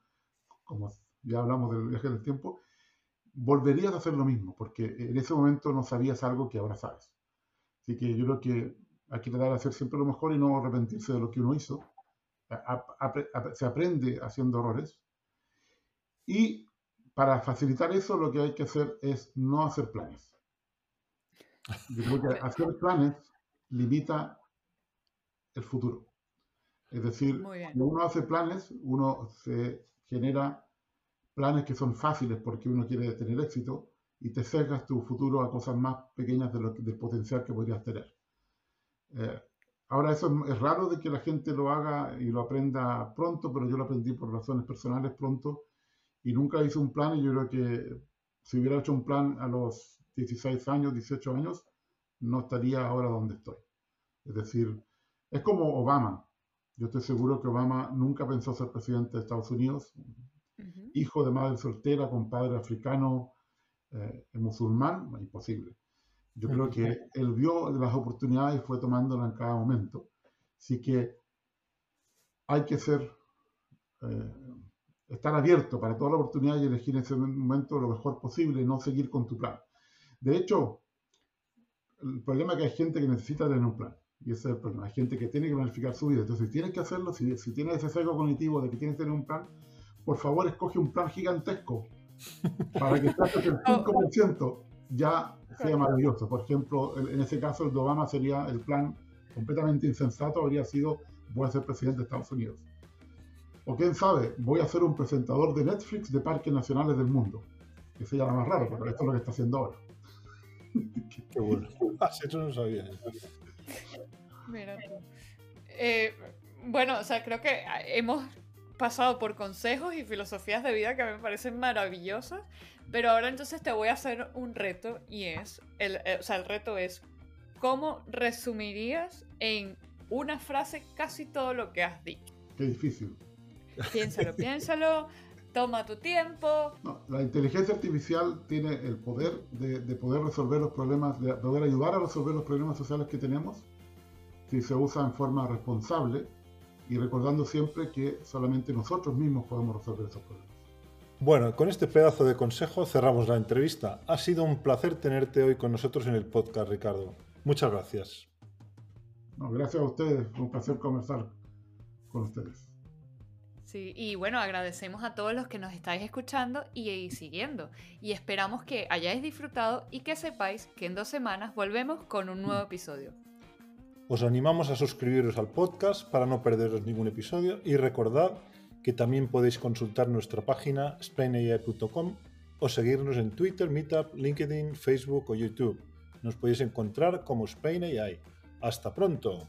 como ya hablamos del viaje del tiempo, volverías a hacer lo mismo, porque en ese momento no sabías algo que ahora sabes. Así que yo creo que hay que tratar de hacer siempre lo mejor y no arrepentirse de lo que uno hizo. se aprende haciendo errores. Y para facilitar eso, lo que hay que hacer es no hacer planes. Yo creo que hacer planes limita el futuro. Es decir, cuando uno hace planes, uno se genera planes que son fáciles porque uno quiere tener éxito y te cercas tu futuro a cosas más pequeñas de lo, del potencial que podrías tener. Eh, ahora eso es, raro de que la gente lo haga y lo aprenda pronto, pero yo lo aprendí por razones personales pronto y nunca hice un plan y yo creo que si hubiera hecho un plan a los 16 años, 18 años, no estaría ahora donde estoy. Es decir, es como Obama. Yo estoy seguro que Obama nunca pensó ser presidente de Estados Unidos, hijo de madre soltera con padre africano eh, musulmán, imposible. Yo creo que él vio las oportunidades y fue tomándolas en cada momento. Así que hay que ser, eh, estar abierto para toda la oportunidad y elegir en ese momento lo mejor posible y no seguir con tu plan. De hecho, el problema es que hay gente que necesita tener un plan. Y ese es el problema. Hay gente que tiene que planificar su vida. Entonces, si tienes que hacerlo, si, si tienes ese sesgo cognitivo de que tienes que tener un plan, por favor escoge un plan gigantesco para que el 5%, ya sea maravilloso. Por ejemplo, en ese caso el de Obama sería el plan completamente insensato, habría sido voy a ser presidente de Estados Unidos. O quién sabe, voy a ser un presentador de Netflix de parques nacionales del mundo. Que sería más raro, pero esto es lo que está haciendo ahora. Qué bueno. Ah, eso no sabía. Mira. Eh, bueno, o sea, creo que hemos pasado por consejos y filosofías de vida que me parecen maravillosas, pero ahora entonces te voy a hacer un reto y es, el, eh, o sea, el reto es, ¿cómo resumirías en una frase casi todo lo que has dicho? Qué difícil. Piénsalo, piénsalo, toma tu tiempo. la inteligencia artificial tiene el poder de, de, poder resolver los problemas, de poder ayudar a resolver los problemas sociales que tenemos si se usa en forma responsable y recordando siempre que solamente nosotros mismos podemos resolver esos problemas. Bueno, con este pedazo de consejo cerramos la entrevista. Ha sido un placer tenerte hoy con nosotros en el podcast, Ricardo. Muchas gracias. gracias a ustedes, un placer conversar con ustedes. Sí, y bueno, agradecemos a todos los que nos estáis escuchando y siguiendo. Y esperamos que hayáis disfrutado y que sepáis que en dos semanas volvemos con un nuevo episodio. Os animamos a suscribiros al podcast para no perderos ningún episodio y recordad que también podéis consultar nuestra página spainai.com o seguirnos en Twitter, Meetup, LinkedIn, Facebook o YouTube. Nos podéis encontrar como Spain Hasta pronto.